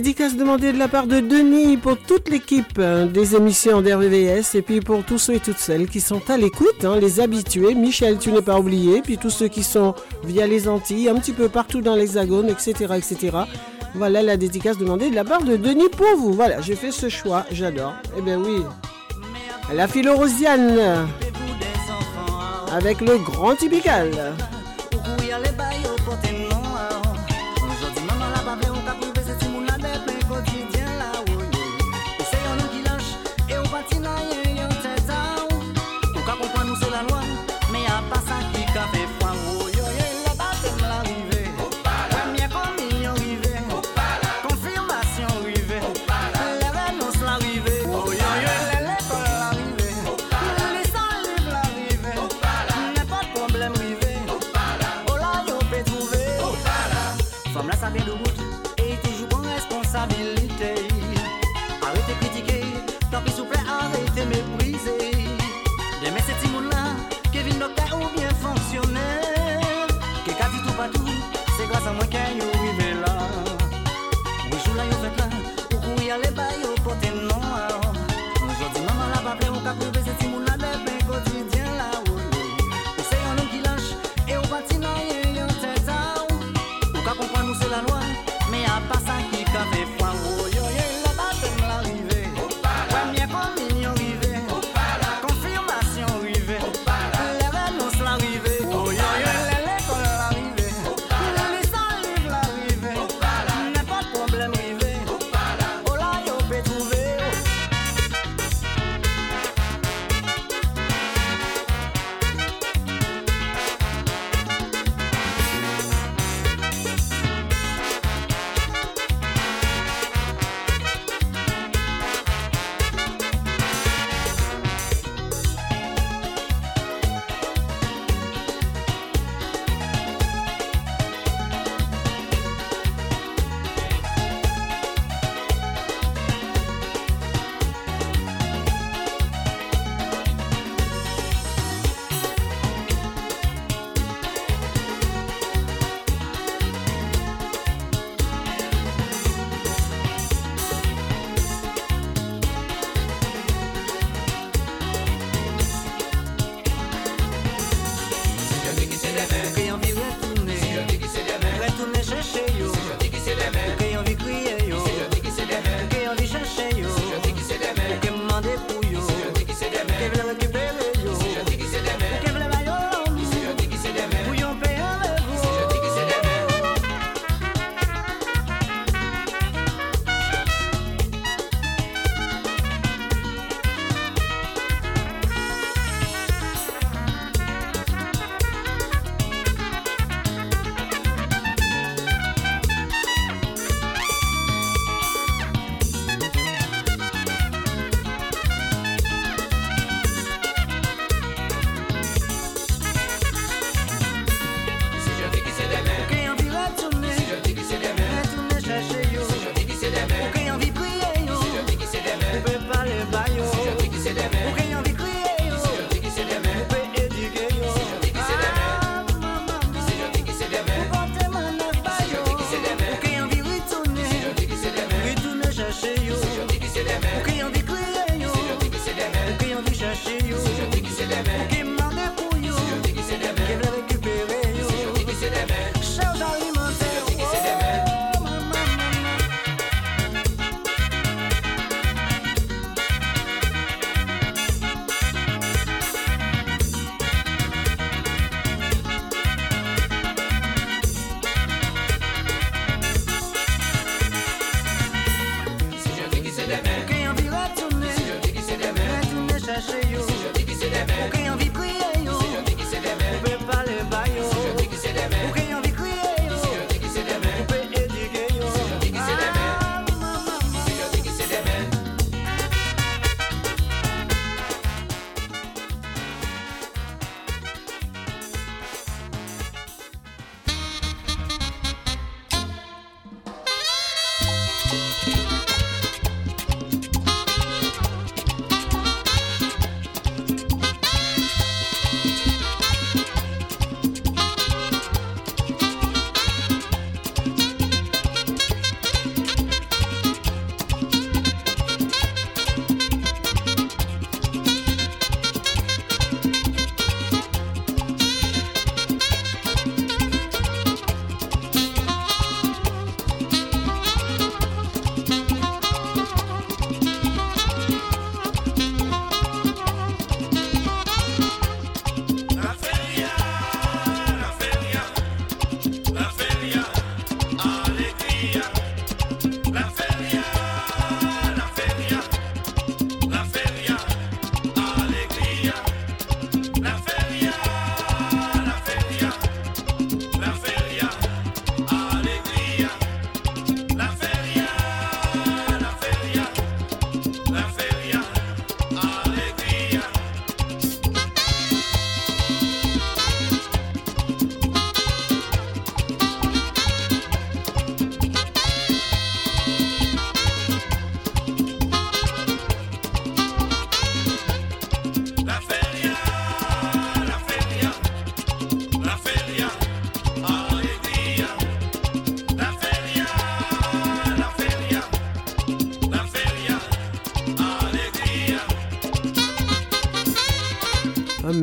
H: dédicace demandée de la part de Denis pour toute l'équipe hein, des émissions d'RVVS et puis pour tous ceux et toutes celles qui sont à l'écoute, hein, les habitués. Michel, tu n'es pas oublié, puis tous ceux qui sont via les Antilles, un petit peu partout dans l'Hexagone, etc., etc. Voilà la dédicace demandée de la part de Denis pour vous. Voilà, j'ai fait ce choix, j'adore. Eh bien oui, la Philorosiane avec le grand typical.
A: technology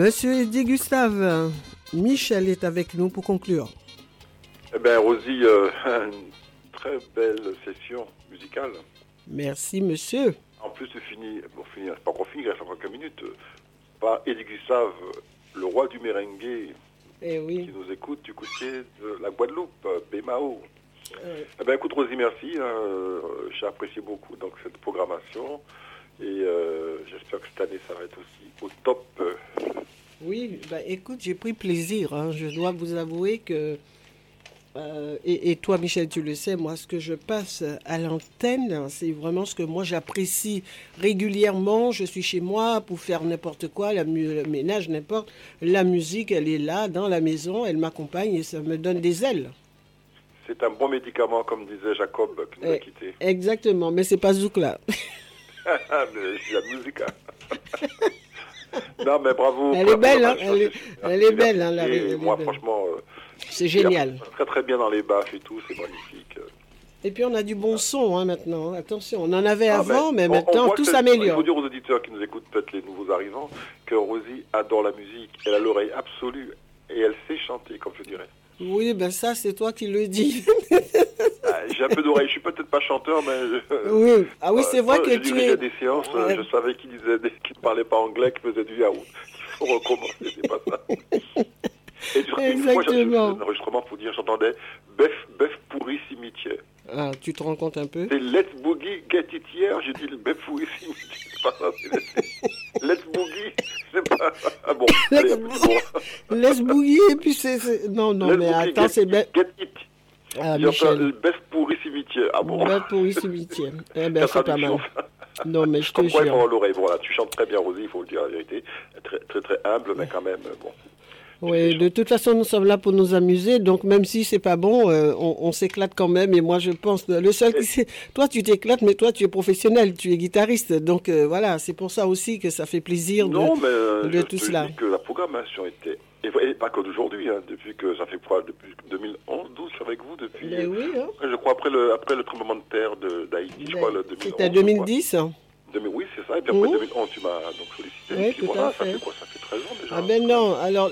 A: Monsieur Eddie Gustave, Michel est avec nous pour conclure.
F: Eh bien, Rosie, euh, une très belle session musicale.
A: Merci, monsieur.
F: En plus, c'est fini, bon, fini, c'est pas encore fini, il reste encore quelques minutes. Par Eddie Gustave, le roi du merengue,
A: Eh oui.
F: qui nous écoute du côté de la Guadeloupe, euh, Bémao. Eh ben, écoute, Rosie, merci. hein, euh, J'ai apprécié beaucoup donc, cette programmation. Et euh, j'espère que cette année, ça va être aussi au top.
A: Oui, bah, écoute, j'ai pris plaisir. hein. Je dois vous avouer que, euh, et, et toi, Michel, tu le sais, moi, ce que je passe à l'antenne, c'est vraiment ce que moi j'apprécie régulièrement. Je suis chez moi pour faire n'importe quoi, la le ménage, n'importe. La musique, elle est là, dans la maison, elle m'accompagne et ça me donne des ailes.
F: C'est un bon médicament, comme disait Jacob, qui nous a
A: Eh,
F: quittés.
A: Exactement, mais c'est pas Zoukla.
F: Mais c'est la musique. non, mais bravo.
A: Elle est belle, hein, elle est- elle belle, hein, la-
F: Et moi,
A: belle.
F: franchement, euh,
A: C'est génial.
F: Très très bien dans les baffes et tout, c'est magnifique.
A: Et puis on a du bon son hein, maintenant. Attention, on en avait
F: Ah,
A: avant, mais
F: on- on
A: maintenant tout
F: que- Il faut
A: s'améliore.
F: dire aux auditeurs qui nous écoutent, peut-être les nouveaux arrivants, que Rosie adore la musique. Elle a l'oreille absolue et elle sait chanter, comme je dirais.
A: Oui, ben ça, c'est toi qui le dis.
F: Ah, J'ai un peu d'oreille. Je suis peut-être pas chanteur, mais. je-
A: Oui. Ah oui, c'est vrai
F: moi,
A: que
F: je
A: tu es-
F: des séances. euh,
A: Ouais.
F: Je savais qu'il disait, des- qu'il parlait pas anglais, qu'il faisait du yaourt. Il faut recommencer, c'est pas ça. Et sur- une fois,
A: Exactement.
F: fait un enregistrement pour dire, j'entendais bœuf, bœuf pourri cimetière.
A: Ah, tu te rends compte un peu
F: C'est Let's Boogie Get It Here. J'ai dit le pourri cimetière. C'est pas Let's- Let's Boogie. C'est pas. Ah bon, allez, un.
A: Laisse bouillir et puis c'est... Non, non,
F: Let's
A: mais
F: Boogie
A: attends, c'est bête.
F: Get It.
A: Ah,
F: pas le
A: Michel.
F: bœuf pourri cimetière. Ah bon
A: Bête pour cimetière. Eh ben, c'est pas mal. Non, mais je te jure.
F: l'oreille. Voilà, tu chantes très bien, Rosie, il faut le dire la vérité. Très, très, très humble, mais quand même, bon.
A: Oui, de toute façon, nous sommes là pour nous amuser. Donc, même si c'est pas bon, euh, on, on s'éclate quand même. Et moi, je pense, le seul qui sait, toi, tu t'éclates, mais toi, tu es professionnel, tu es guitariste. Donc, euh, voilà, c'est pour ça aussi que ça fait plaisir de,
F: Non, mais euh,
A: de
F: je
A: tout
F: te
A: cela.
F: dis que la programmation était... Et, pas que d'aujourd'hui, hein, depuis que ça fait quoi Depuis 2011, 12, je suis avec vous depuis...
A: Mais oui, hein.
F: Je crois après le, après le tremblement de terre de- d'Haïti, je crois, le 2011.
A: C'était
F: je
A: 2010. hein.
F: crois. 2000, oui, c'est ça. Et puis après
A: Mhm.
F: 2011, tu m'as donc sollicité.
A: Oui,
F: puis
A: tout
F: voilà,
A: à
F: ça
A: fait.
F: fait quoi Ça fait 13 ans déjà.
A: Ah ben non, alors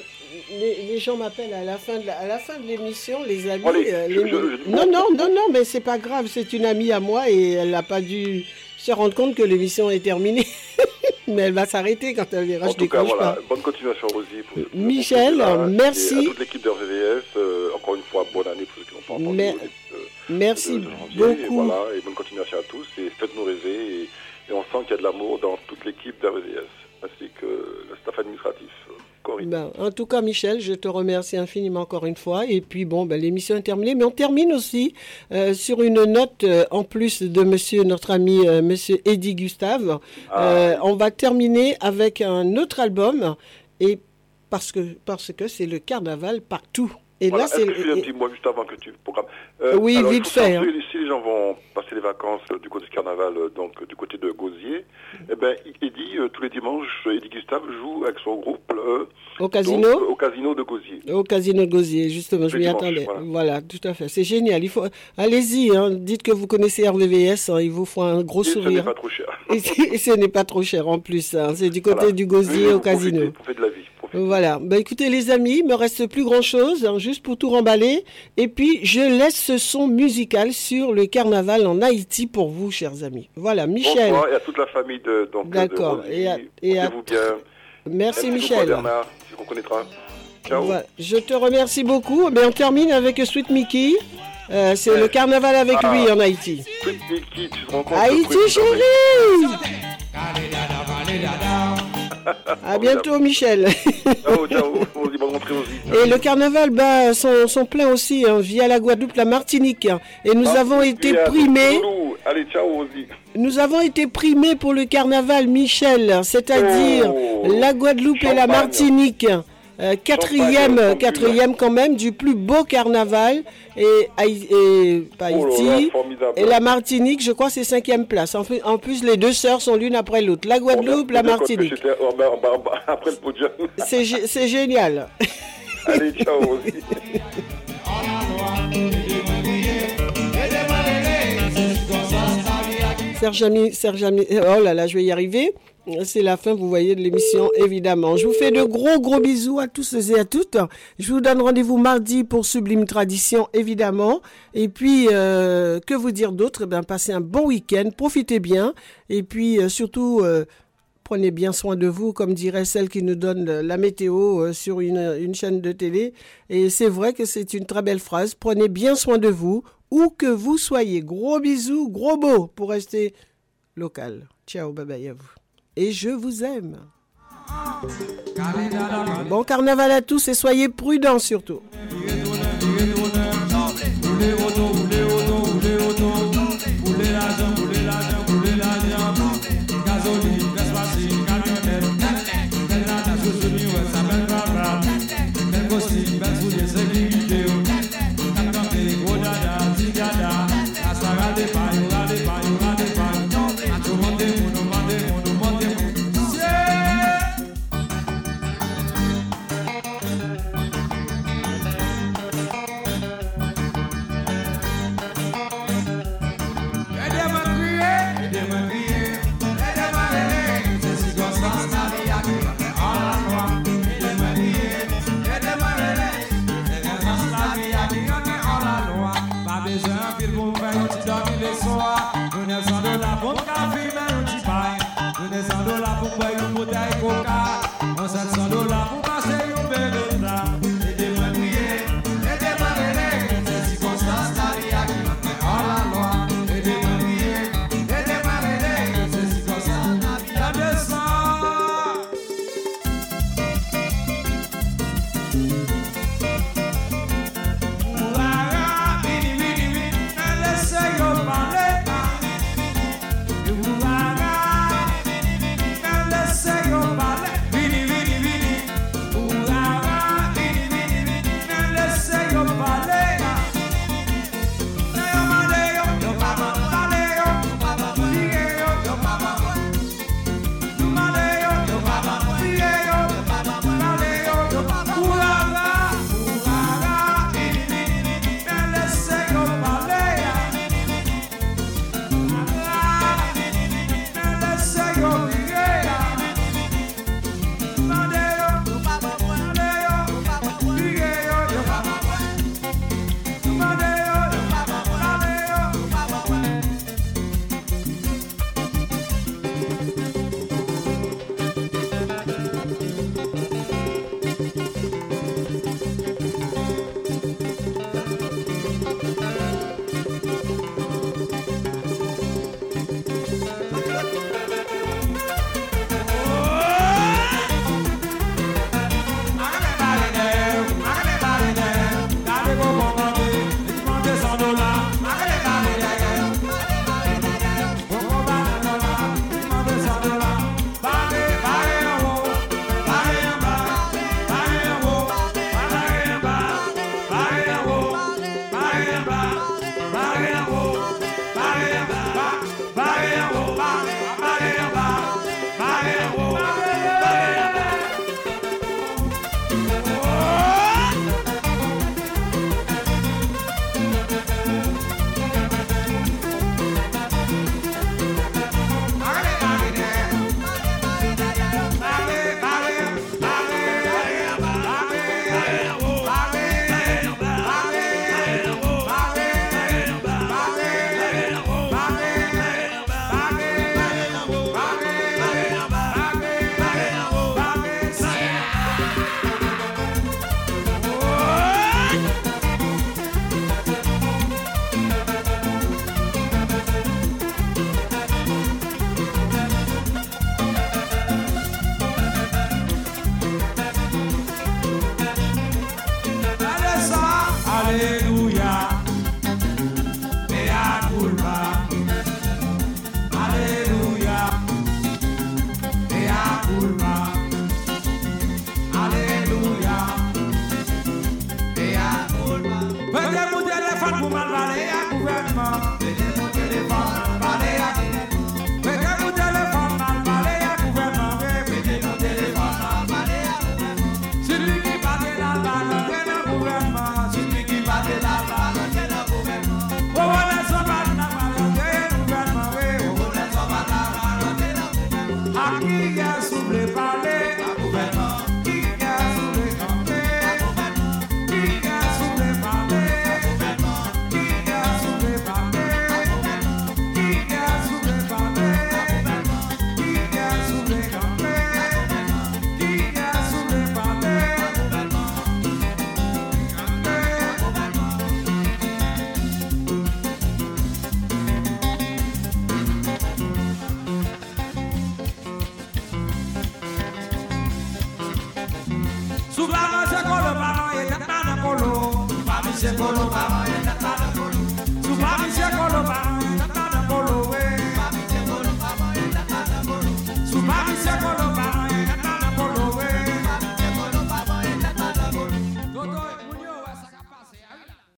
A: les, les gens m'appellent à la fin de la- à la fin de l'émission, les amis.
F: Allez,
A: euh,
F: je-
A: les-
F: je- je-
A: non non non non, mais c'est pas grave, c'est une amie à moi et elle n'a pas dû se rendre compte que l'émission est terminée. mais elle va s'arrêter quand elle verra
F: En
A: je
F: tout cas, voilà,
A: pas.
F: bonne continuation, Rosie. Pour ce-
A: Michel,
F: pour
A: merci.
F: Et à toute l'équipe de RVVS, euh, encore une fois, bonne année pour ceux qui n'ont pas entendu.
A: Mais-
F: de-
A: merci
F: de janvier,
A: beaucoup.
F: Et, voilà, et bonne continuation à tous. Et faites-nous rêver. Et, et on sent qu'il y a de l'amour dans toute l'équipe d'RVVS, ainsi que le staff administratif. Corinne.
A: Ben, en tout cas, Michel, je te remercie infiniment encore une fois. Et puis, bon, ben, l'émission est terminée. Mais on termine aussi euh, sur une note, euh, en plus de monsieur, notre ami euh, monsieur Eddie Gustave.
F: Ah,
A: On va terminer avec un autre album. Et parce que parce que c'est le carnaval partout. Et
F: Voilà,
A: là, c'est.
F: un
A: et-
F: petit mot juste avant que tu programmes
A: Oui,
F: alors, il
A: vite fait, hein.
F: Si les gens vont passer les vacances euh, du côté du carnaval, euh, donc euh, du côté de Gauzier, eh ben, Eddie, euh, tous les dimanches, Eddie Gustave joue avec son groupe euh,
A: Au casino
F: donc, euh, au casino de Gauzier.
A: Au casino de Gauzier, justement, je m'y attendais.
F: voilà.
A: Voilà. tout à fait. C'est génial. Il faut... Allez-y, hein. dites que vous connaissez RVVS, hein. il vous faut un gros
F: Et ce n'est
A: sourire.
F: pas trop cher.
A: Et, ce n'est pas trop cher en plus. C'est du côté
F: Voilà.
A: du Gauzier
F: Veuillez
A: au casino.
F: Profitez de la vie.
A: Voilà. Bah, écoutez, les amis, il me reste plus grand chose, juste pour tout remballer. Et puis, je laisse ce son musical sur le carnaval en Haïti pour vous, chers amis. Voilà, Michel.
F: Bonsoir et à toute la famille de
A: D'accord. Et à- et à-
F: bien.
A: Merci,
F: beaucoup
A: Michel.
F: à Bernard, si on connaîtra. Ciao.
A: Voilà. Je te remercie beaucoup. Mais on termine avec Sweet Mickey. Euh, c'est le carnaval avec
F: Ah.
A: lui en Haïti.
F: Sweet Mickey, tu te rends compte
A: Haïti, chérie À bientôt, Michel.
F: Ciao, ciao. Rosie, bonne rentrée aussi.
A: Et le carnaval bat son, son plein aussi hein, via la Guadeloupe, la Martinique. hein. Et nous avons été primés.
F: Allez, ciao.
A: Nous avons été primés pour le carnaval Michel, c'est-à-dire
F: Oh.
A: la Guadeloupe et la. Martinique. Euh, quatrième, quand même du plus beau carnaval et, Haï- et pas
F: Oh là
A: et la Martinique, je crois, c'est cinquième place. En, plus, les deux sœurs sont l'une après l'autre, la Guadeloupe, la Martinique. C'est gé- c'est génial.
F: Allez, ciao.
C: Serge Ami, Serge Ami- oh là là, je vais y arriver. C'est la fin, vous voyez, de l'émission, évidemment. Je vous fais de gros, gros bisous à tous et à toutes. Je vous donne rendez-vous mardi pour Sublime Tradition, évidemment. Et puis, euh, que vous dire d'autre? Bien, passez un bon week-end, profitez bien. Et puis, euh, surtout, euh, prenez bien soin de vous, comme dirait celle qui nous donne la météo sur une, une chaîne de télé. Et c'est vrai que c'est une très belle phrase. Prenez bien soin de vous, où que vous soyez. Gros bisous, gros beau pour rester local. Ciao, bye bye à vous. Et je vous aime. Bon carnaval à tous et soyez prudents surtout.